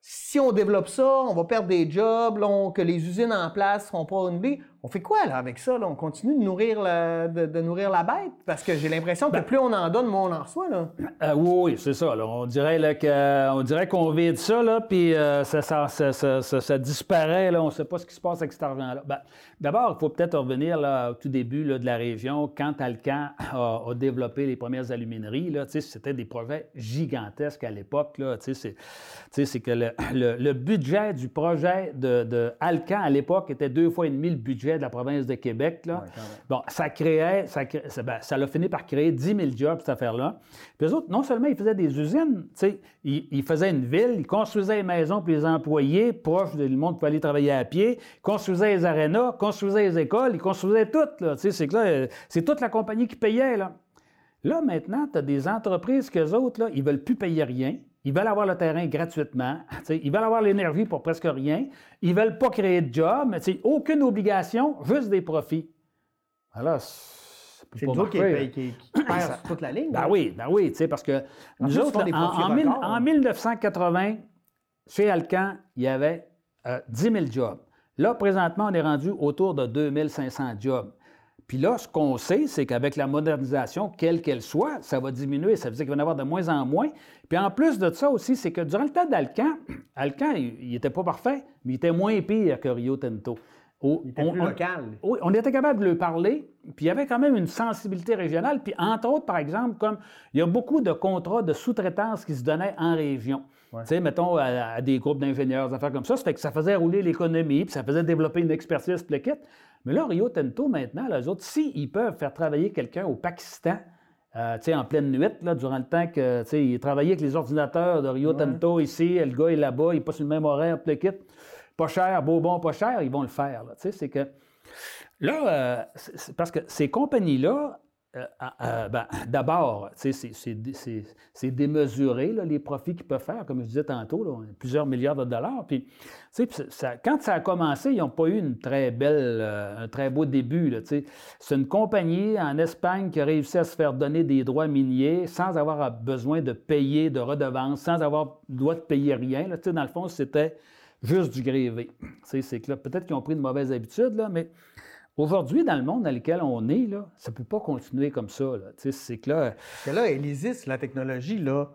si on développe ça, on va perdre des jobs, que les usines en place seront pas renouvelées. On fait quoi là avec ça? On continue de nourrir, la, de, nourrir la bête? Parce que j'ai l'impression que ben plus on en donne, moins on en reçoit. Là. Euh, oui, c'est ça. On dirait qu'on dirait qu'on vide ça, là, puis euh, ça, ça, disparaît. Là, on ne sait pas ce qui se passe avec cet argent-là. Ben, d'abord, il faut peut-être revenir là, au tout début là, de la région, quand Alcan a, a développé les premières alumineries. C'était des projets gigantesques à l'époque. C'est que le, budget du projet de, de Alcan à l'époque était deux fois et demi le budget de la province de Québec. Là. bon, ça créait, ça, ben, ça, a fini par créer 10 000 jobs, cette affaire-là. Puis eux autres, non seulement ils faisaient des usines, ils, ils faisaient une ville, ils construisaient des maisons pour les employés, proches du monde pour aller travailler à pied, ils construisaient les arénas, construisaient les écoles, ils construisaient tout. C'est que c'est toute la compagnie qui payait. Là, là maintenant, tu as des entreprises qu'eux autres, là, ils ne veulent plus payer rien. Ils veulent avoir le terrain gratuitement. Ils veulent avoir l'énergie pour presque rien. Ils ne veulent pas créer de job. Mais aucune obligation, juste des profits. Alors, c'est nous autres qui, qui, qui perd toute la ligne. Ben oui, ben oui, parce que nous autres, en, 1980, chez Alcan, il y avait 10 euh, 000 jobs. Là, présentement, on est rendu autour de 2500 jobs. Puis là, ce qu'on sait, c'est qu'avec la modernisation, quelle qu'elle soit, ça va diminuer. Ça veut dire qu'il va y en avoir de moins en moins. Puis en plus de ça aussi, c'est que durant le temps d'Alcan, Alcan, il n'était pas parfait, mais il était moins pire que Rio Tinto. il était plus local. oui, on était capable de lui parler, puis il y avait quand même une sensibilité régionale. Puis entre autres, par exemple, comme il y a beaucoup de contrats de sous-traitance qui se donnaient en région. Tu sais, mettons, à, des groupes d'ingénieurs, des affaires comme ça. Ça fait que ça faisait rouler l'économie, puis ça faisait développer une expertise, le kit. Mais là, Rio Tinto, maintenant, les autres, s'ils peuvent faire travailler quelqu'un au Pakistan, euh, en pleine nuit, là, durant le temps que il travaillait avec les ordinateurs de Rio Tinto ici, le gars est là-bas, il passe le même horaire, le kit. Pas cher, beau, bon, pas cher, ils vont le faire. C'est que là, euh, parce que ces compagnies-là, D'abord, c'est démesuré, les profits qu'ils peuvent faire, comme je disais tantôt, plusieurs milliards de dollars. Puis, quand ça a commencé, ils n'ont pas eu euh, un très beau début. C'est une compagnie en Espagne qui a réussi à se faire donner des droits miniers sans avoir besoin de payer de redevances, sans avoir droit de payer rien. Dans le fond, c'était juste du grévé. Peut-être qu'ils ont pris de mauvaises habitudes, là, mais Aujourd'hui, dans le monde dans lequel on est, là, ça ne peut pas continuer comme ça. C'est que là. Que là, la technologie, là,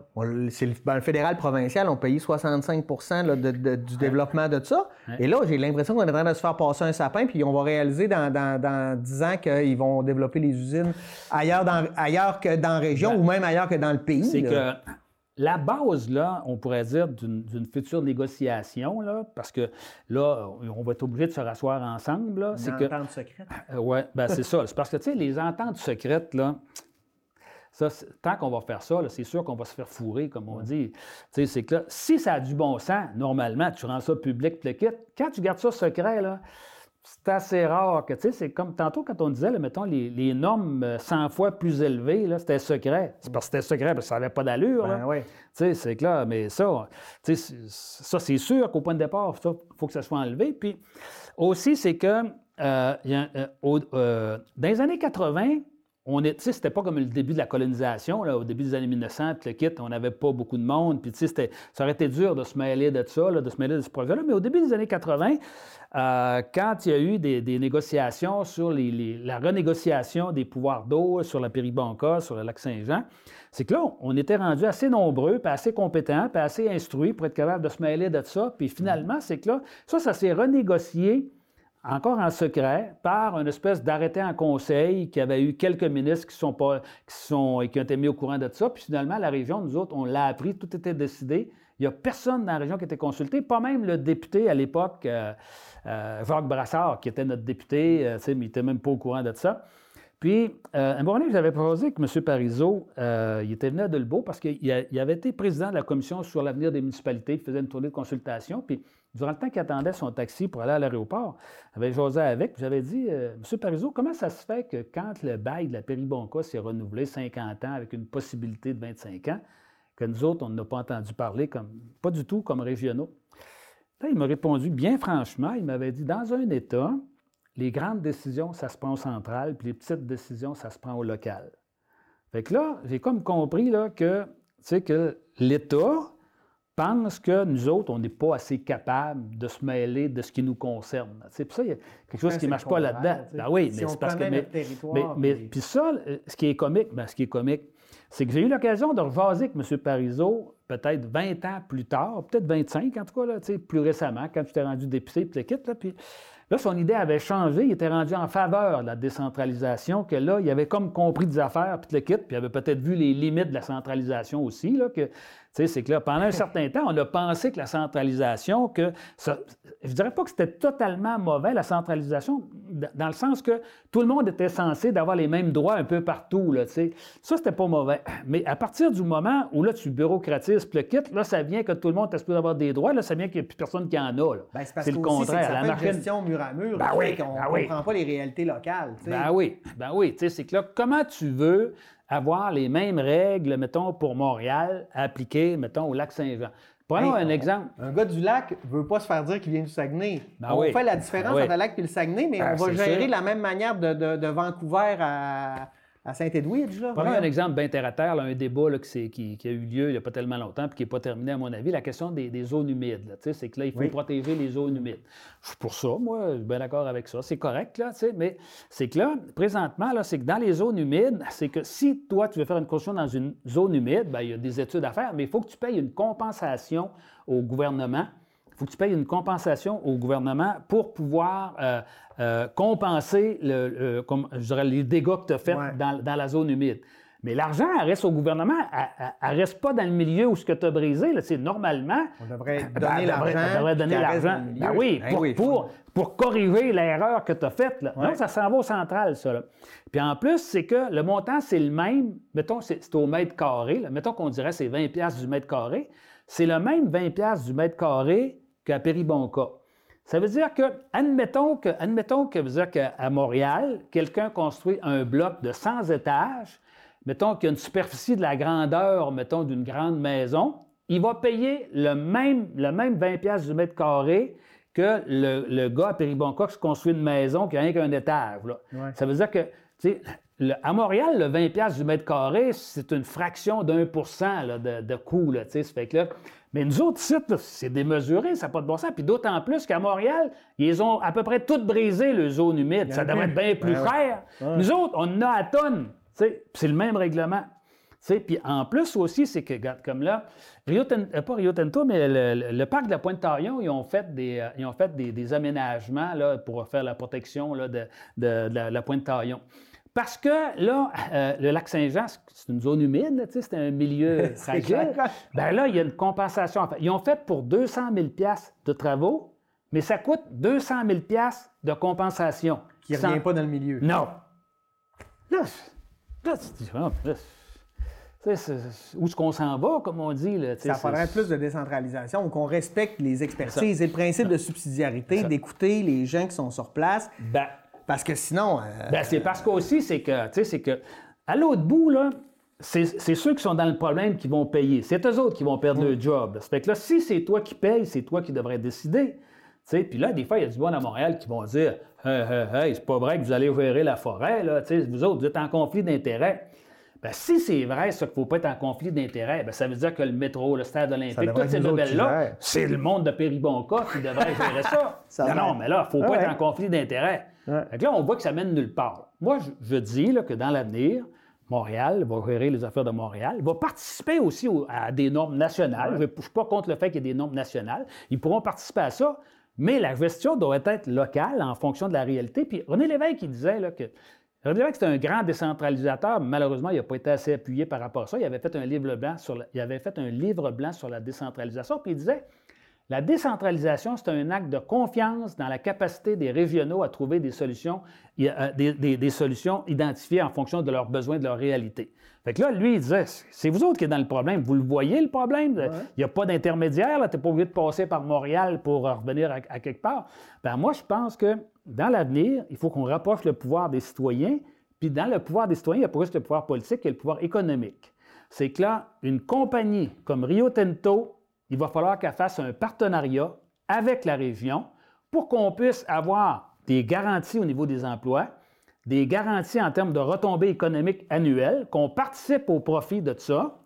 c'est le, ben, le, fédéral provincial ont payé 65% du développement de ça. Et là, j'ai l'impression qu'on est en train de se faire passer un sapin, puis on va réaliser dans, dans, 10 ans qu'ils vont développer les usines ailleurs, dans, ailleurs que dans la région ben, ou même ailleurs que dans le pays. C'est que la base, là, on pourrait dire, d'une future négociation, là, parce que là, on va être obligé de se rasseoir ensemble. C'est que. entente secrète. Euh, oui, ben c'est ça. C'est parce que, tu sais, les ententes secrètes, là, ça, tant qu'on va faire ça, c'est sûr qu'on va se faire fourrer, comme on dit. Tu sais, c'est que là, si ça a du bon sens, normalement, tu rends ça public, le kit. Quand tu gardes ça secret, là, c'est assez rare que, tu sais, c'est comme tantôt quand on disait, mettons, les, normes 100 euh, fois plus élevées, là, c'était secret. C'est parce que c'était secret, parce que ça n'avait pas d'allure. Ben, oui. Tu sais, c'est clair, mais ça, tu sais, ça, c'est sûr qu'au point de départ, il faut que ça soit enlevé. Puis aussi, c'est que euh, euh, dans les années 80, on est, c'était pas comme le début de la colonisation, au début des années 1900, puis le kit, on n'avait pas beaucoup de monde, puis ça aurait été dur de se mêler de ça, de se mêler de ce projet-là, mais au début des années 80, euh, quand il y a eu des, négociations sur la renégociation des pouvoirs d'eau sur la Péribonca, sur le lac Saint-Jean, c'est que là, on était rendu assez nombreux, puis assez compétents, puis assez instruits pour être capable de se mêler de ça, puis finalement, c'est que là, ça, ça s'est renégocié encore en secret, par une espèce d'arrêté en conseil qui avait eu quelques ministres qui, sont pas, qui, sont, qui ont été mis au courant de ça. Puis finalement, la région, nous autres, on l'a appris, tout était décidé. Il n'y a personne dans la région qui était consulté, pas même le député à l'époque, euh, euh, Jacques Brassard, qui était notre député, euh, il n'était même pas au courant de ça. Puis, un moment donné, j'avais proposé que M. Parizeau, il était venu à Delbo parce qu'il avait été président de la commission sur l'avenir des municipalités, il faisait une tournée de consultation. Puis, durant le temps qu'il attendait son taxi pour aller à l'aéroport, j'avais José avec, j'avais dit euh, Monsieur Parizeau, comment ça se fait que quand le bail de la Péribonca s'est renouvelé 50 ans avec une possibilité de 25 ans, que nous autres, on n'a pas entendu parler comme, pas du tout comme régionaux? Là, il m'a répondu bien franchement, il m'avait dit Dans un État, les grandes décisions, ça se prend au central, puis les petites décisions, ça se prend au local. Fait que là, j'ai comme compris là, que, que l'État pensent que nous autres, on n'est pas assez capables de se mêler de ce qui nous concerne. Puis ça, il y a quelque chose qui ne marche pas là-dedans. Ben oui, mais c'est parce que. Mais, mais, puis ça, ce qui est comique, ben, ce qui est comique, c'est que j'ai eu l'occasion de revaser avec M. Parizeau peut-être 20 ans plus tard, peut-être 25 en tout cas, là, plus récemment, quand tu t'es rendu député, puis puis Là, son idée avait changé. Il était rendu en faveur de la décentralisation, que là, il avait comme compris des affaires, puis le kit, puis il avait peut-être vu les limites de la centralisation aussi, là, que c'est que là, pendant un certain temps, on a pensé que la centralisation, que ça, je dirais pas que c'était totalement mauvais, la centralisation, dans le sens que tout le monde était censé d'avoir les mêmes droits un peu partout. Là, ça, c'était pas mauvais. Mais à partir du moment où là, tu bureaucratises le kit, là, ça vient que tout le monde est supposé avoir des droits, là, ça vient qu'il n'y a plus personne qui en a. Ben, c'est le contraire. C'est la gestion mur à mur. Ben oui, on ne ben comprend pas les réalités locales. Ben oui, ben oui. C'est que là, comment tu veux avoir les mêmes règles, mettons, pour Montréal, appliquées, mettons, au lac Saint-Jean. Prenons un exemple. Un gars du lac ne veut pas se faire dire qu'il vient du Saguenay. Ben on fait la différence entre le lac et le Saguenay, mais ben, on va gérer de la même manière de Vancouver à, à Saint-Edwidge. Prenons un exemple bien terre à terre, un débat qui, a eu lieu il n'y a pas tellement longtemps et qui n'est pas terminé, à mon avis, la question des, zones humides. C'est que là, il faut protéger les zones humides. Je suis pour ça, moi, je suis bien d'accord avec ça. C'est correct, là, mais c'est que là, présentement, là, c'est que dans les zones humides, c'est que si toi, tu veux faire une construction dans une zone humide, bien, il y a des études à faire, mais il faut que tu payes une compensation au gouvernement faut que tu payes une compensation au gouvernement pour pouvoir euh, euh, compenser le, comme, je dirais, les dégâts que tu as faits dans, la zone humide. Mais l'argent, reste au gouvernement, elle ne reste pas dans le milieu où ce que tu as brisé. Là, normalement, on devrait ben, donner l'argent. On devrait donner l'argent. Ben oui, ben pour, pour, corriger l'erreur que tu as faite. Là. Non, ça s'en va au central, ça. Puis en plus, c'est que le montant, c'est le même. Mettons, c'est au mètre carré. Mettons qu'on dirait c'est 20 du mètre carré. C'est le même 20 du mètre carré qu'à Péribonca. Ça veut dire que, admettons que, admettons que, dire qu'à Montréal, quelqu'un construit un bloc de 100 étages, mettons qu'il y a une superficie de la grandeur, mettons, d'une grande maison, il va payer le même, le même 20 pièces du mètre carré que le, gars à Péribonca qui construit une maison qui a rien qu'un étage. Ça veut dire que, tu sais, à Montréal, le 20 pièces du mètre carré, c'est une fraction d'un pour cent de, de coût. Là, ça fait que là, mais nous autres sites, c'est démesuré, ça n'a pas de bon sens. Puis d'autant plus qu'à Montréal, ils ont à peu près tout brisé, le zone humide. Ça devrait être bien plus cher. Nous autres, on en a à tonnes. C'est le même règlement. Puis en plus aussi, c'est que, regarde, comme là, Rio euh, pas Rio Tinto, mais le, parc de la Pointe-Tarion, ils ont fait des, euh, ils ont fait des, aménagements là, pour faire la protection là, de, la, Pointe-Tarion. Parce que là, euh, le lac Saint-Jean, c'est une zone humide, c'est un milieu fragile. Ben là, il y a une compensation. Ils ont fait pour 200 000 de travaux, mais ça coûte 200 000 de compensation. Qui ne revient pas dans le milieu. Non. Là, là, où est-ce qu'on s'en va, comme on dit? Là, ça faudrait plus de décentralisation, qu'on respecte les expertises et le principe de subsidiarité, d'écouter les gens qui sont sur place. Ben, parce que sinon. Euh, ben, c'est parce qu'aussi, c'est que, tu sais, c'est que, à l'autre bout, là, c'est ceux qui sont dans le problème qui vont payer. C'est eux autres qui vont perdre le job. Ça fait que là, si c'est toi qui payes, c'est toi qui devrais décider. Puis là, des fois, il y a du bon à Montréal qui vont dire Hey, hey, hey c'est pas vrai que vous allez gérer la forêt, là. vous autres, vous êtes en conflit d'intérêts. Ben, si c'est vrai, ça qu'il ne faut pas être en conflit d'intérêts, ben, ça veut dire que le métro, le stade olympique, toutes ces nouvelles-là, c'est le monde de Péribonca qui devrait gérer ça. non, mais là, il ne faut pas être en conflit d'intérêts. Là, on voit que ça mène nulle part. Moi, je, dis que dans l'avenir, Montréal va gérer les affaires de Montréal, va participer aussi à des normes nationales. Je ne suis pas contre le fait qu'il y ait des normes nationales. Ils pourront participer à ça, mais la gestion doit être locale en fonction de la réalité. Puis René Lévesque, il disait là, que je dirais que c'est un grand décentralisateur. Malheureusement, il n'a pas été assez appuyé par rapport à ça. Il avait fait un livre blanc sur la, il avait fait un livre blanc sur la décentralisation, puis il disait la décentralisation, c'est un acte de confiance dans la capacité des régionaux à trouver des solutions, euh, des, solutions identifiées en fonction de leurs besoins, de leur réalité. Fait que là, lui, il disait, c'est vous autres qui êtes dans le problème. Vous le voyez, le problème? Il n'y a pas d'intermédiaire, tu n'es pas obligé de passer par Montréal pour revenir à, à quelque part. Ben, moi, je pense que dans l'avenir, il faut qu'on rapproche le pouvoir des citoyens, puis dans le pouvoir des citoyens, il y a pas juste le pouvoir politique, et le pouvoir économique. C'est que là, une compagnie comme Rio Tinto, il va falloir qu'elle fasse un partenariat avec la région pour qu'on puisse avoir des garanties au niveau des emplois, des garanties en termes de retombées économiques annuelles, qu'on participe au profit de ça.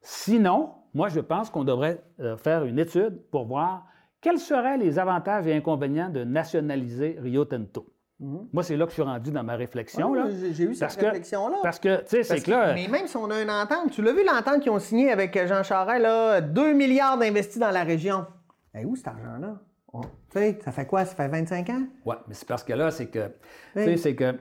Sinon, moi, je pense qu'on devrait euh, faire une étude pour voir quels seraient les avantages et inconvénients de nationaliser Rio Tinto. Mhm. Moi, c'est là que je suis rendu dans ma réflexion. Ouais, là. j'ai- eu cette Parce que- réflexion-là. Parce que, tu sais, c'est que là. Mais même si on a une entente, tu l'as vu l'entente qu'ils ont signée avec euh, Jean Charest, là, 2 milliards d'investis dans la région. Eh, où cet argent-là? Tu sais, ça fait quoi? Ça fait 25 ans? Oui, mais c'est parce que là, c'est que, tu sais, c'est que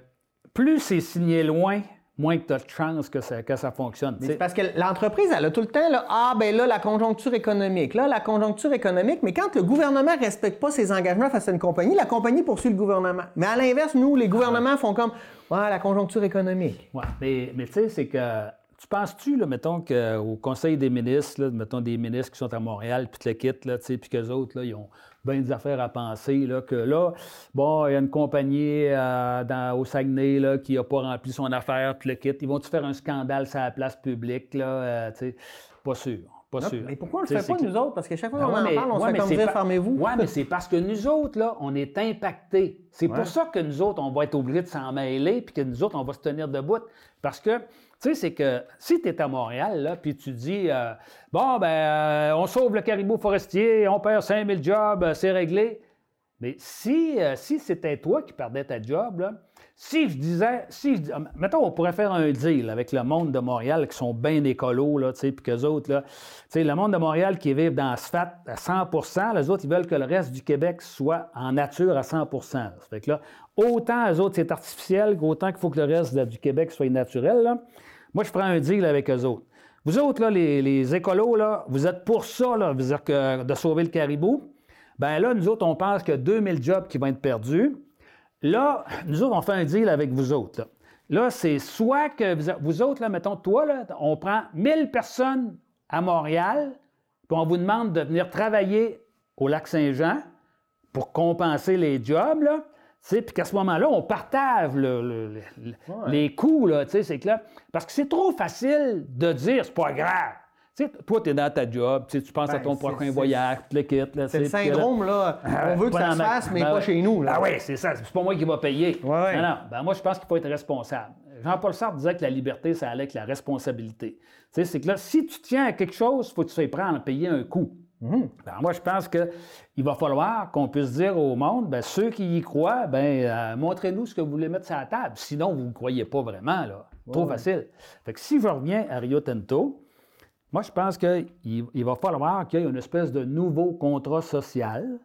plus c'est signé loin, moins que tu as de chance que ça, que ça fonctionne. c'est parce que l'entreprise, elle a tout le temps, là, ah, ben là, la conjoncture économique, là, la conjoncture économique, mais quand le gouvernement ne respecte pas ses engagements face à une compagnie, la compagnie poursuit le gouvernement. Mais à l'inverse, nous, les gouvernements font comme, ah, la conjoncture économique. Ouais, mais, mais tu sais, c'est que. Tu penses-tu, mettons, qu'au Conseil des ministres, là, mettons des ministres qui sont à Montréal, puis te le quittent, là, tu sais, puis qu'eux autres, là, ils ont bien des affaires à penser, là, que là, bon, il y a une compagnie euh, dans, au Saguenay, là, qui n'a pas rempli son affaire, puis le quitte. Ils vont-tu faire un scandale sur la place publique, là, euh, tu sais? Pas sûr, pas sûr. Mais pourquoi on le fait pas, nous autres? Parce que chaque fois qu'on en mais- parle, on ouais, se fait comme dire, fermez-vous. Oui, mais c'est parce que nous autres, là, on est impactés. C'est Ouais. pour ça que nous autres, on va être obligés de s'en mêler, puis que nous autres, on va se tenir debout. Parce que, tu sais, c'est que si tu es à Montréal, puis tu dis, euh, bon, ben, euh, on sauve le caribou forestier, on perd 5000 jobs, euh, c'est réglé. Mais si, si c'était toi qui perdais ta job, là, si je disais, si je ah, mettons, on pourrait faire un deal avec le monde de Montréal qui sont bien écolos, là, tu sais, puis qu'eux autres, là, tu sais, le monde de Montréal qui vivent dans l'asphalte à 100% les autres, ils veulent que le reste du Québec soit en nature à 100 Ça fait que là, autant eux autres, c'est artificiel, qu'autant qu'il faut que le reste du Québec soit naturel. Moi, je prends un deal avec eux autres. Vous autres, là, les, les écolos, là, vous êtes pour ça, là, vous dire que de sauver le caribou. Ben là, nous autres, on pense a 2000 jobs qui vont être perdus. Là, nous autres, on fait un deal avec vous autres. Là, Là, c'est soit que vous, vous autres, là, mettons, toi, là, on prend 1000 personnes à Montréal, puis on vous demande de venir travailler au lac Saint-Jean pour compenser les jobs, là. Puis qu'à ce moment-là, on partage le- le- le- le- les coûts, là, tu sais, c'est que là, parce que c'est trop facile de dire c'est pas grave. Tu sais, toi, tu es dans ta job, tu tu penses à Ben, ton prochain voyage, puis le quitte. là, C'est le tu là- syndrome, là. On veut que ça se fasse, mais Ben pas chez nous. Là. Ah oui, c'est ça. C'est pas moi qui va payer. Ouais, ouais. Non, non. Ben moi, je pense qu'il faut être responsable. Jean-Paul Sartre disait que la liberté, ça allait avec la responsabilité. Tu sais, c'est que là, si tu tiens à quelque chose, il faut que tu sois prêt à en payer un coût. Mhm. Ben, moi, je pense qu'il va falloir qu'on puisse dire au monde, ben, ceux qui y croient, ben, euh, montrez-nous ce que vous voulez mettre sur la table. Sinon, vous ne croyez pas vraiment. Là. Trop facile. Fait que si je reviens à Rio Tinto, moi, je pense qu'il il va falloir qu'il y ait une espèce de nouveau contrat social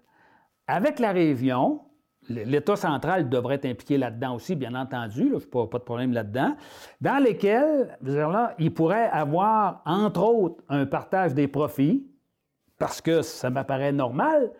avec la région. L'État central devrait être impliqué là-dedans aussi, bien entendu, là, je pas, pas de problème là-dedans, dans lesquels, là, il pourrait avoir, entre autres, un partage des profits, parce que ça m'apparaît normal.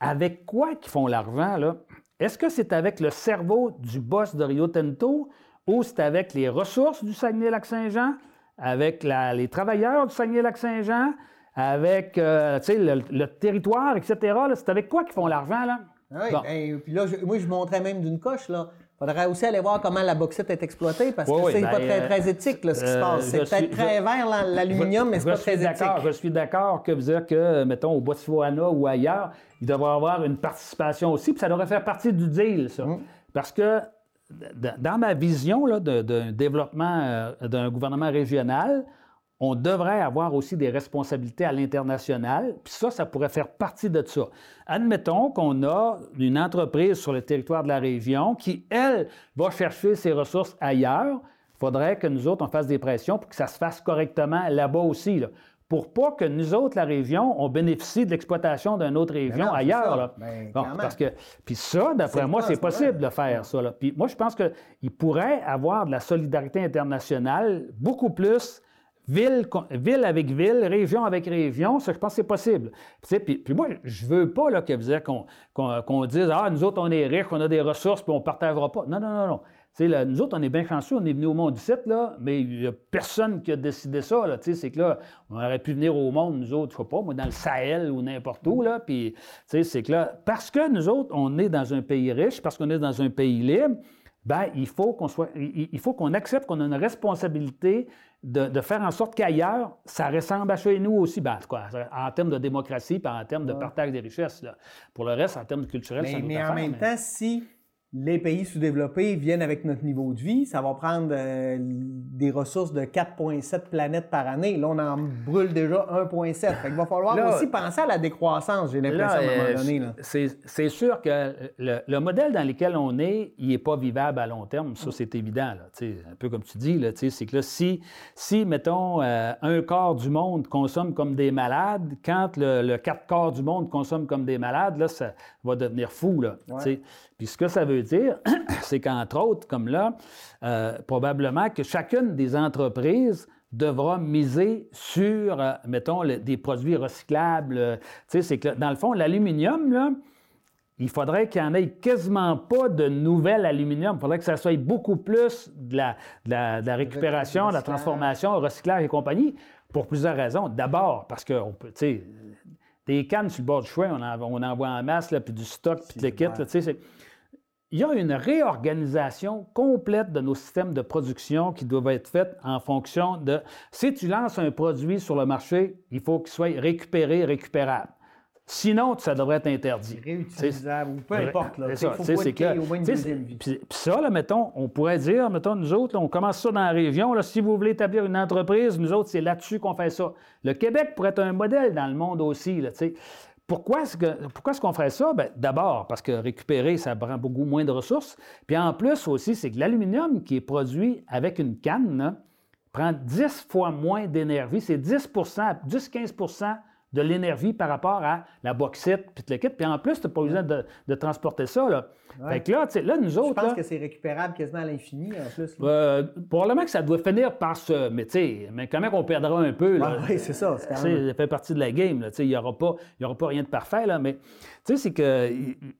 Avec quoi qu'ils font l'argent, là? Est-ce que c'est avec le cerveau du boss de Rio Tinto ou c'est avec les ressources du Saguenay-Lac-Saint-Jean, avec la- les travailleurs du Saguenay-Lac-Saint-Jean, avec euh, le, le territoire, etc. C'est avec quoi qu'ils font l'argent, là? Ah oui, Bon. ben, puis là, je- moi, je montrais même d'une coche, là. Faudrait aussi aller voir comment la bauxite est exploitée parce Oui, que oui, c'est ben, pas très, euh, très éthique, là, ce qui se euh, passe. C'est peut-être très je- vert, l'al- l'aluminium, mais c'est pas très d'accord, éthique. Je suis d'accord que vous dire que, mettons, au Botswana ou ailleurs, il devrait y avoir une participation aussi, puis ça devrait faire partie du deal, ça. Mm. Parce que dans ma vision d'un développement euh, d'un gouvernement régional, on devrait avoir aussi des responsabilités à l'international, puis ça, ça pourrait faire partie de ça. Admettons qu'on a une entreprise sur le territoire de la région qui, elle, va chercher ses ressources ailleurs. Il faudrait que nous autres, on fasse des pressions pour que ça se fasse correctement là-bas aussi. Pour pas que nous autres, la région, on bénéficie de l'exploitation d'une autre région non, ailleurs. là. Ben, Bon, parce que, puis ça, d'après moi, c'est possible de faire ça. là. Puis moi, je pense qu'il pourrait avoir de la solidarité internationale beaucoup plus ville, ville avec ville, région avec région. Ça, je pense que c'est possible. Tu sais, Puis, puis moi, je veux pas là, que vous qu'on dise Ah, nous autres, on est riches, on a des ressources, puis on partagera pas. Non, non, non, non. Là, nous autres, on est bien chanceux, on est venus au monde ici, là, mais il n'y a personne qui a décidé ça. Là, c'est que là, on aurait pu venir au monde, nous autres, je sais pas, moi, dans le Sahel ou n'importe où, là, puis, c'est que là, parce que nous autres, on est dans un pays riche, parce qu'on est dans un pays libre, ben, il faut qu'on soit, il il faut qu'on accepte qu'on a une responsabilité de, de faire en sorte qu'ailleurs, ça ressemble à chez nous aussi, ben, en termes de démocratie, puis en termes de partage des richesses. là. Pour le reste, en termes culturels, ça Mais, nous mais en même temps, si les pays sous-développés viennent avec notre niveau de vie. Ça va prendre euh, des ressources de 4,7 planètes par année. Là, on en brûle déjà 1,7. Fait il va falloir aussi penser à la décroissance, j'ai l'impression, à un moment donné. C'est sûr que le, modèle dans lequel on est, il n'est pas vivable à long terme. Ça, c'est évident. Là. Un peu comme tu dis, c'est que là, si, si mettons, euh, un quart du monde consomme comme des malades, quand le, quatre quarts du monde consomme comme des malades, là, ça va devenir fou. Là, Puis ce que ça veut dire, c'est qu'entre autres, comme là, euh, probablement que chacune des entreprises devra miser sur, euh, mettons, des produits recyclables. Euh, tu sais, c'est que dans le fond, l'aluminium, là, il faudrait qu'il n'y en ait quasiment pas de nouvel aluminium. Il faudrait que ça soit beaucoup plus de la, de la, récupération, de la transformation, recyclage et compagnie, pour plusieurs raisons. D'abord, parce que tu sais, des cannes sur le bord du chemin, on en, on en voit en masse, là, puis du stock, puis de l'équipe. Il y a une réorganisation complète de nos systèmes de production qui doivent être faite en fonction de si tu lances un produit sur le marché, il faut qu'il soit récupéré, récupérable. Sinon, ça devrait être interdit. Réutilisable ou peu importe. C'est ça. C'est que, au moins une vie. Puis, ça, là, mettons, on pourrait dire, mettons, nous autres, on commence ça dans la région. Là, si vous voulez établir une entreprise, nous autres, c'est là-dessus qu'on fait ça. Le Québec pourrait être un modèle dans le monde aussi. Là, pourquoi est-ce, qu'on ferait ça? Ben, d'abord, parce que récupérer, ça prend beaucoup moins de ressources. Puis en plus aussi, c'est que l'aluminium qui est produit avec une canne prend 10 fois moins d'énergie. C'est 10% 10-15 de l'énergie par rapport à la bauxite puis le kit. Puis en plus, tu n'as pas besoin de, transporter ça. Là. Fait que là, là, nous autres. Je pense que c'est récupérable quasiment à l'infini, en plus. Euh, probablement que ça doit finir par se. Mais tu sais, mais quand même, on perdra un peu. oui, c'est ça. Ça fait partie de la game. Il n'y aura, pas, aura pas rien de parfait. Là, mais tu sais, c'est que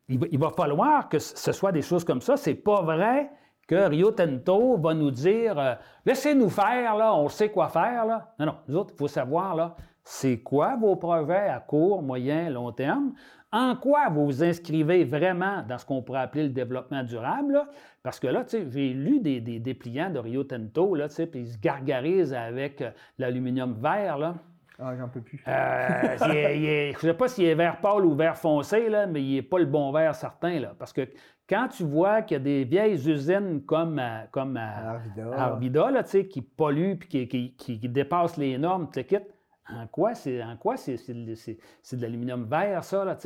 il, va falloir que ce soit des choses comme ça. C'est pas vrai que Rio Tinto va nous dire euh, laissez-nous faire, là, on sait quoi faire. Là. Non, non, nous autres, il faut savoir, là, c'est quoi vos projets à court, moyen, long terme? En quoi vous vous inscrivez vraiment dans ce qu'on pourrait appeler le développement durable? Parce que là, j'ai lu des, dépliants de Rio Tinto, là, puis ils se gargarisent avec euh, l'aluminium vert. Là. Ah, j'en peux plus. Euh, je ne sais pas s'il est vert pâle ou vert foncé, là, mais il n'est pas le bon vert certain. Là, parce que quand tu vois qu'il y a des vieilles usines comme, à, comme Arvida, qui polluent et qui, qui, dépassent les normes, tu quittes, en quoi c'est en quoi c'est, de l'aluminium vert, ça? Là,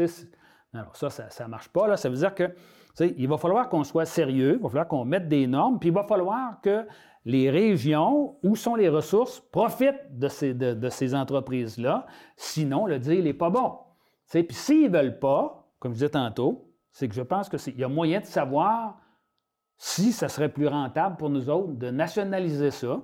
alors, ça, ça ne marche pas. Là. Ça veut dire que il va falloir qu'on soit sérieux, il va falloir qu'on mette des normes, puis il va falloir que les régions où sont les ressources profitent de ces, de, ces entreprises-là. Sinon, le deal n'est pas bon. Puis s'ils ne veulent pas, comme je disais tantôt, c'est que je pense qu'il y a moyen de savoir si ça serait plus rentable pour nous autres de nationaliser ça,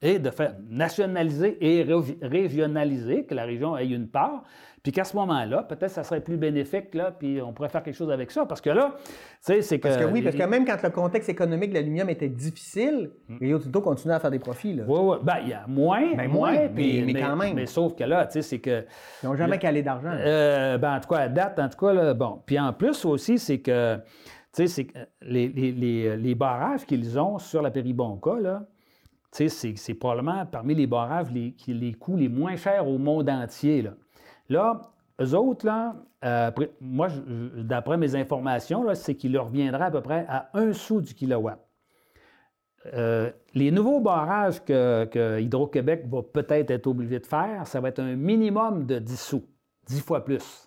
et de faire nationaliser et régionaliser, que la région ait une part, puis qu'à ce moment-là, peut-être ça serait plus bénéfique, là, puis on pourrait faire quelque chose avec ça. Parce que là, tu sais, c'est que. Parce que oui, parce que même quand le contexte économique de l'aluminium était difficile. Rio Tinto continuait à faire des profits. Là. Oui, oui. Bien, il y a moins, ben, moins, mais, mais, quand même. Mais sauf que là, tu sais, c'est que. Ils n'ont jamais calé d'argent. Euh, ben, en tout cas, à date, en tout cas, là, bon. Puis en plus aussi, c'est que. Tu sais, c'est que les, les, les barrages qu'ils ont sur la Péribonca, là, c'est probablement parmi les barrages les, les coûts les moins chers au monde entier. Là, là eux autres, là, euh, moi, d'après mes informations, c'est qu'il leur reviendra à peu près à un sou du kilowatt. Euh, les nouveaux barrages que, Hydro-Québec va peut-être être obligé de faire, ça va être un minimum de 10 sous, 10 fois plus.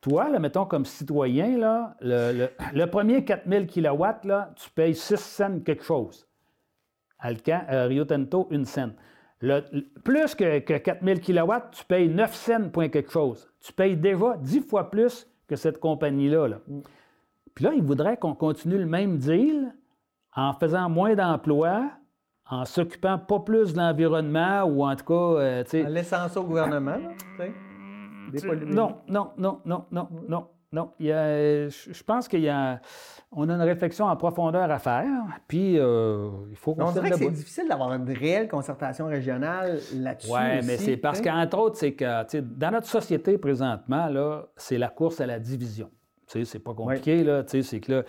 Toi, là, mettons comme citoyen, là, le, le, premier 4000 kilowatts, là, tu payes 6 cents quelque chose. Alcan, euh, Rio Tinto, une scène. plus que, 4000 kW, tu payes 9 cents point quelque chose. Tu payes déjà 10 fois plus que cette compagnie-là. Mm. Puis là, ils voudraient qu'on continue le même deal en faisant moins d'emplois, en s'occupant pas plus de l'environnement ou en tout cas. Euh, en laissant ça au gouvernement. non, non, non, non, non, non. Non, je pense qu'il y a, on a une réflexion en profondeur à faire, puis euh, il faut qu'on On dirait que c'est difficile d'avoir une réelle concertation régionale là-dessus. Oui, mais c'est parce qu'entre autres, c'est que dans notre société présentement, là, c'est la course à la division. C'est pas compliqué, là, c'est que là,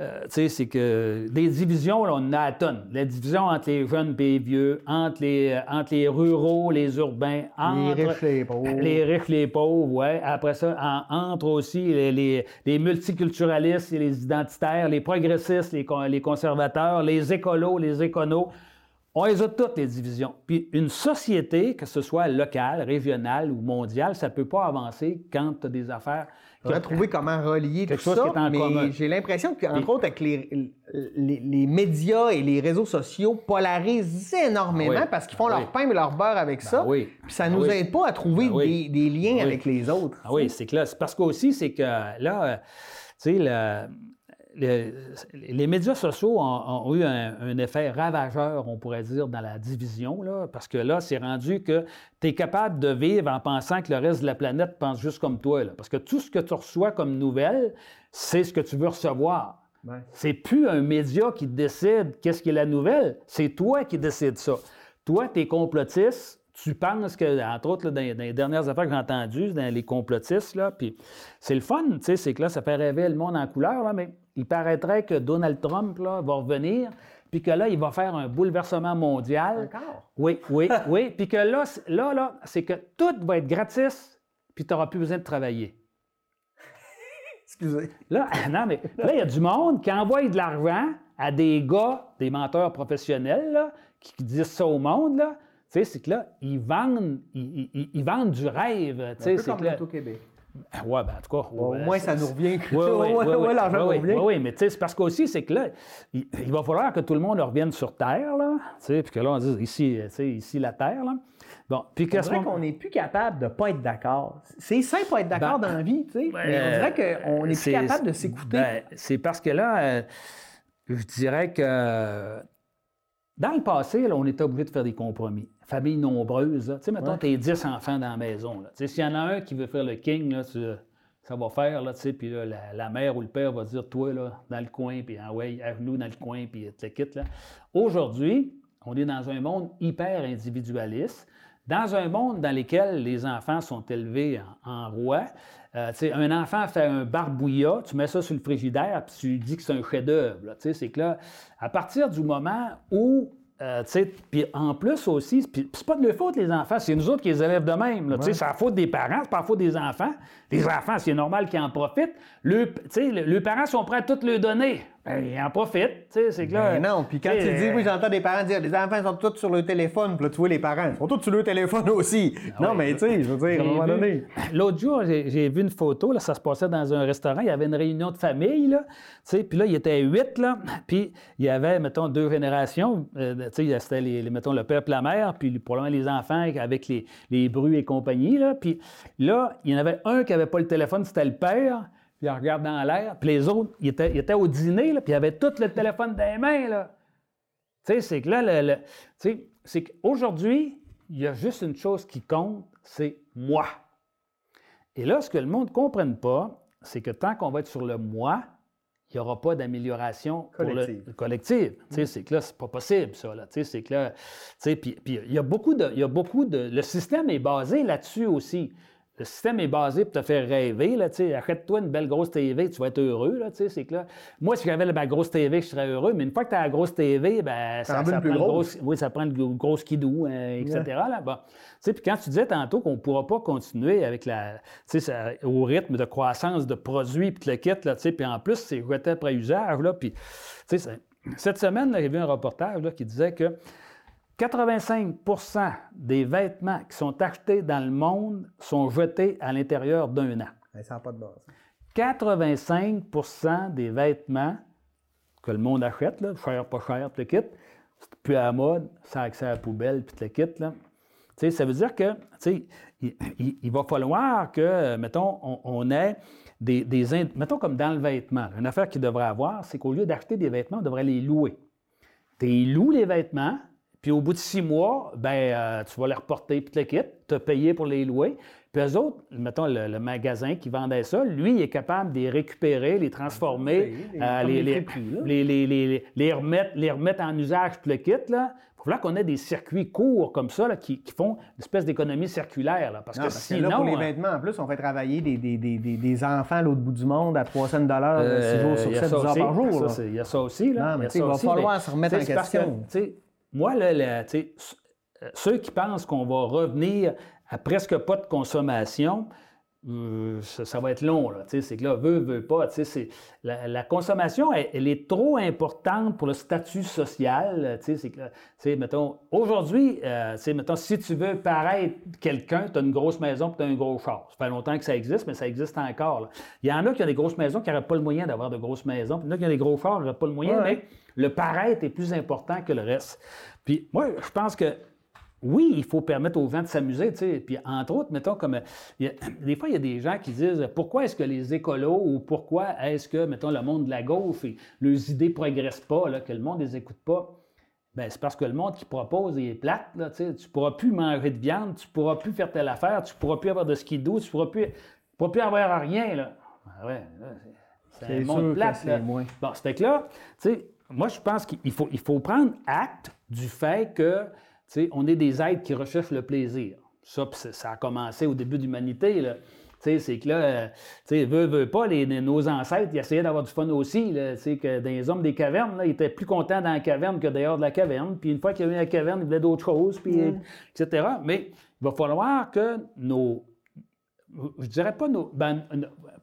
euh, tu sais, c'est que des divisions, là, on en a à tonnes. La division entre les jeunes et les vieux, entre les, euh, entre les ruraux, les urbains, entre Les riches, les pauvres. les riches, les pauvres, ouais. Après ça, en- entre aussi les, les- les multiculturalistes et les identitaires, les progressistes, les, les conservateurs, les écolos, les éconos. On les a toutes, les divisions. Puis une société, que ce soit locale, régionale ou mondiale, ça ne peut pas avancer quand tu as des affaires. On va trouver comment relier tout chose ça, mais j'ai l'impression qu'entre autres, avec les, les, les médias et les réseaux sociaux polarisent énormément Ah oui. parce qu'ils font Ben leur pain et leur beurre avec ça. oui. Puis ça Ben nous aide pas à trouver Ben des, des liens Ben avec les autres. Ah oui, c'est clair. C'est parce qu'aussi, c'est que là, euh, tu sais, le- le- les médias sociaux ont, ont eu un, un effet ravageur, on pourrait dire, dans la division, là, parce que là, c'est rendu que tu es capable de vivre en pensant que le reste de la planète pense juste comme toi. là. Parce que tout ce que tu reçois comme nouvelle, c'est ce que tu veux recevoir. Ouais. C'est plus un média qui décide qu'est-ce qui est la nouvelle, c'est toi qui décides ça. Toi, tu es complotiste, tu penses que, entre autres, là, dans, dans les dernières affaires que j'ai entendues, dans les complotistes, là, puis c'est le fun, tu sais, c'est que là, ça fait rêver le monde en couleur, là, mais il paraîtrait que Donald Trump là, va revenir, puis que là, il va faire un bouleversement mondial. Encore? Oui, oui, oui. Puis que là, c'est- là, là, c'est que tout va être gratis, puis tu n'auras plus besoin de travailler. Excusez. Là, non, mais là, il y a du monde qui envoie de l'argent à des gars, des menteurs professionnels, là, qui, qui disent ça au monde, là. Tu sais, c'est que là, ils vendent, ils, ils- ils vendent du rêve. Tu sais, c'est comme que au Québec. Ah Ouais, ben, en tout cas. Au ouais, moins, ça nous revient. oui, oui, l'argent oui, nous revient. oui, oui, mais tu sais, c'est parce qu'aussi, c'est que là, il, il va falloir que tout le monde revienne sur Terre, là, tu sais, puis que là, on dit ici, tu sais, ici la Terre, là. Bon, puis On qu'à ce dirait moment- qu'on n'est plus capable de ne pas être d'accord. C'est simple pas être d'accord Ben, dans la vie, tu sais. mais euh, on dirait qu'on n'est plus capable de s'écouter. ben, c'est parce que là, euh, je dirais que dans le passé, là, on était obligé de faire des compromis. Famille nombreuse, tu sais, mettons, Ouais. tu es 10 enfants dans la maison. Tu sais, S'il y en a un qui veut faire le king, là, tu- ça va faire, là, tu sais, puis là, la, la mère ou le père va dire, toi, là, dans le coin, puis ah ouais, genoux dans le coin, puis te le quitte, là. Aujourd'hui, on est dans un monde hyper individualiste, dans un monde dans lequel les enfants sont élevés en, en roi. Euh, tu sais, un enfant fait un barbouillat, tu mets ça sur le frigidaire, puis tu dis que c'est un chef-d'œuvre. Tu C'est que là, à partir du moment où euh, puis en plus aussi, c'est pas de leur faute, les enfants, c'est nous autres qui les élèvent de même. là. Sais, C'est la faute des parents, c'est pas la faute des enfants. Les enfants, c'est normal qu'ils en profitent. Le- les parents sont prêts à tout leur donner. Ben, ils en profitent. tu sais, C'est là, Ben non, puis quand tu dis, euh, oui, j'entends des parents dire, les enfants sont tous sur le téléphone, puis là, tu vois les parents, ils sont tous sur le téléphone aussi. non, oui. mais tu sais, je veux dire, à un moment vu- donné. L'autre jour, j'ai j'ai vu une photo, là, ça se passait dans un restaurant, il y avait une réunion de famille, là, tu sais, puis là, il était huit, là, puis il y avait, mettons, deux générations, euh, tu sais, c'était, les, les- mettons, le père et la mère, puis probablement les enfants avec les, les bruits et compagnie, là, puis là, il y en avait un qui n'avait pas le téléphone, c'était le père, puis il regarde dans l'air, puis les autres, ils étaient, ils étaient au dîner, là, puis ils avaient tout le téléphone dans les mains, là. Tu sais, c'est que là, le- le- tu sais, c'est qu'aujourd'hui, il y a juste une chose qui compte, c'est moi. Et là, ce que le monde ne comprenne pas, c'est que tant qu'on va être sur le moi, il n'y aura pas d'amélioration pour le- Collective. le collective. Tu sais, C'est que là, c'est pas possible, ça. Là. Tu sais, C'est que là, tu sais, puis, puis il y a beaucoup de, il y a beaucoup de. Le système est basé là-dessus aussi. Le système est basé pour te faire rêver. Là. Achète-toi une belle grosse TV, tu vas être heureux. Là, tu sais. c'est que là, moi, si j'avais ma grosse TV, je serais heureux. Mais une fois que tu as la grosse TV, ben, ça, une prend le grosse. gros- oui, ça prend le gros gros skidoo, euh, etc. Là, bon. Tu sais, Puis quand tu disais tantôt qu'on ne pourra pas continuer avec la, ça- au rythme de croissance de produits, puis tu le quittes, là, puis en plus, c'est jeté après usage. Là, puis, tu sais, c'est- cette semaine, j'ai vu un reportage là, qui disait que 85% des vêtements qui sont achetés dans le monde sont jetés à l'intérieur d'un an. Ben, ça n'a pas de base. 85% des vêtements que le monde achète, là, cher, pas cher, puis le kit, c'est plus à la mode, ça a accès à la poubelle, puis le kit. Là. Tu ça veut dire que tu il, il- il va falloir que, mettons, on, on ait des, Mettons comme dans le vêtement. Une affaire qu'il devrait avoir, c'est qu'au lieu d'acheter des vêtements, on devrait les louer. Tu loues les vêtements, puis au bout de six mois, ben, euh, tu vas les reporter, puis le kit, tu as payé pour les louer. Puis eux autres, mettons le, le magasin qui vendait ça, lui, il est capable de les récupérer, les transformer, les- euh, remettre, les remettre en usage, puis le kit. Là. Il faut qu'on ait des circuits courts comme ça là, qui, qui, font une espèce d'économie circulaire. Là, parce que sinon. là, pour les euh, vêtements, en plus, on fait travailler des, des, des, des enfants à l'autre bout du monde à 300 dollars, 6 euh, jours sur 7, 10 heures par jour. Il y a ça aussi. Là. Non, mais il, va falloir se remettre en question. Moi, là, là ceux qui pensent qu'on va revenir à presque pas de consommation, euh, ça, va être long. C'est que là, veut, veut pas. La, la, consommation, elle, est trop importante pour le statut social. C'est que, mettons, aujourd'hui, euh, mettons, si tu veux paraître quelqu'un, tu as une grosse maison tu as un gros char. Ça fait longtemps que ça existe, mais ça existe encore. Il y en a qui ont des grosses maisons qui n'auraient pas le moyen d'avoir de grosses maisons. Puis il y en a qui ont des gros chars qui n'auraient pas le moyen, mais le paraître est plus important que le reste. Puis moi, je pense que oui, il faut permettre aux gens de s'amuser, tu sais. Puis entre autres, mettons comme des fois il y a des gens qui disent pourquoi est-ce que les écolos ou pourquoi est-ce que mettons le monde de la gauche et leurs idées progressent pas, là, que le monde les écoute pas. Ben, c'est parce que le monde qui propose est plate. Là, tu ne pourras plus manger de viande, tu ne pourras plus faire telle affaire, tu ne pourras plus avoir de ski doux, tu ne pourras plus, pourras plus avoir rien. Là. Ouais, c'est un monde plate. Là. Moins. Bon, c'est que là, tu sais, moi, je pense qu'il faut, il faut prendre acte du fait que on est des êtres qui recherchent le plaisir. Ça, ça a commencé au début de l'humanité. C'est que là, euh, tu veut, veut pas, les, nos ancêtres, ils essayaient d'avoir du fun aussi. Là, que dans les hommes des cavernes, là, ils étaient plus contents dans la caverne que dehors de la caverne. Puis une fois qu'il y a eu la caverne, ils voulaient d'autres choses, puis, etc. Mais il va falloir que nos. Je dirais pas nos, ben,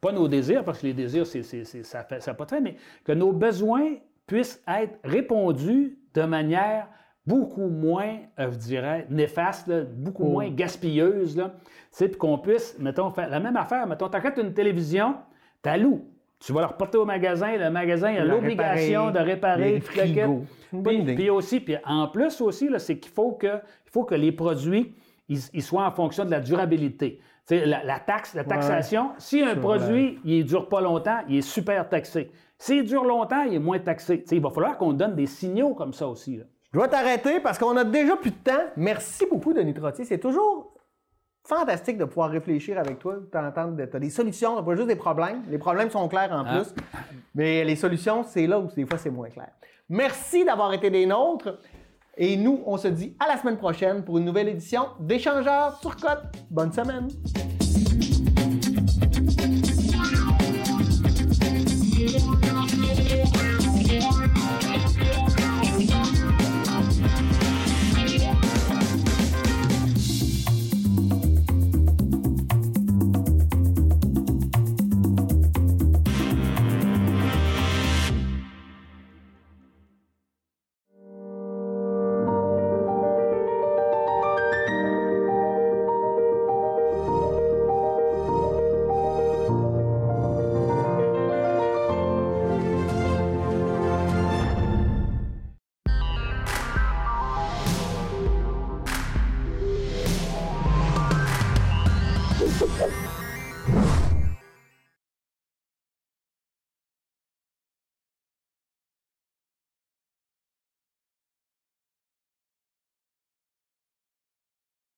pas nos désirs, parce que les désirs, c'est, ça n'a ça pas de mais que nos besoins puissent être répondus de manière beaucoup moins, euh, je dirais, néfaste, beaucoup oh. moins gaspilleuse, là, puis qu'on puisse, mettons, faire la même affaire. Mettons, t'achètes une télévision, t'as loup. Tu vas la reporter au magasin, le magasin a l'obligation de réparer le puis, puis, aussi, puis en plus aussi, c'est qu'il faut que, il faut que les produits ils, soient en fonction de la durabilité. La, la, taxe, la taxation, si un produit, il ne dure pas longtemps, il est super taxé. S'il dure longtemps, il est moins taxé. il va falloir qu'on donne des signaux comme ça aussi. Là. Je dois t'arrêter parce qu'on a déjà plus de temps. Merci beaucoup, Denis Trottier. C'est toujours fantastique de pouvoir réfléchir avec toi, t'entendre, tu as des solutions, pas juste des problèmes. Les problèmes sont clairs en ah. plus, mais les solutions, c'est là où des fois c'est moins clair. Merci d'avoir été des nôtres. Et nous, on se dit à la semaine prochaine pour une nouvelle édition d'Échangeurs sur Côte. Bonne semaine!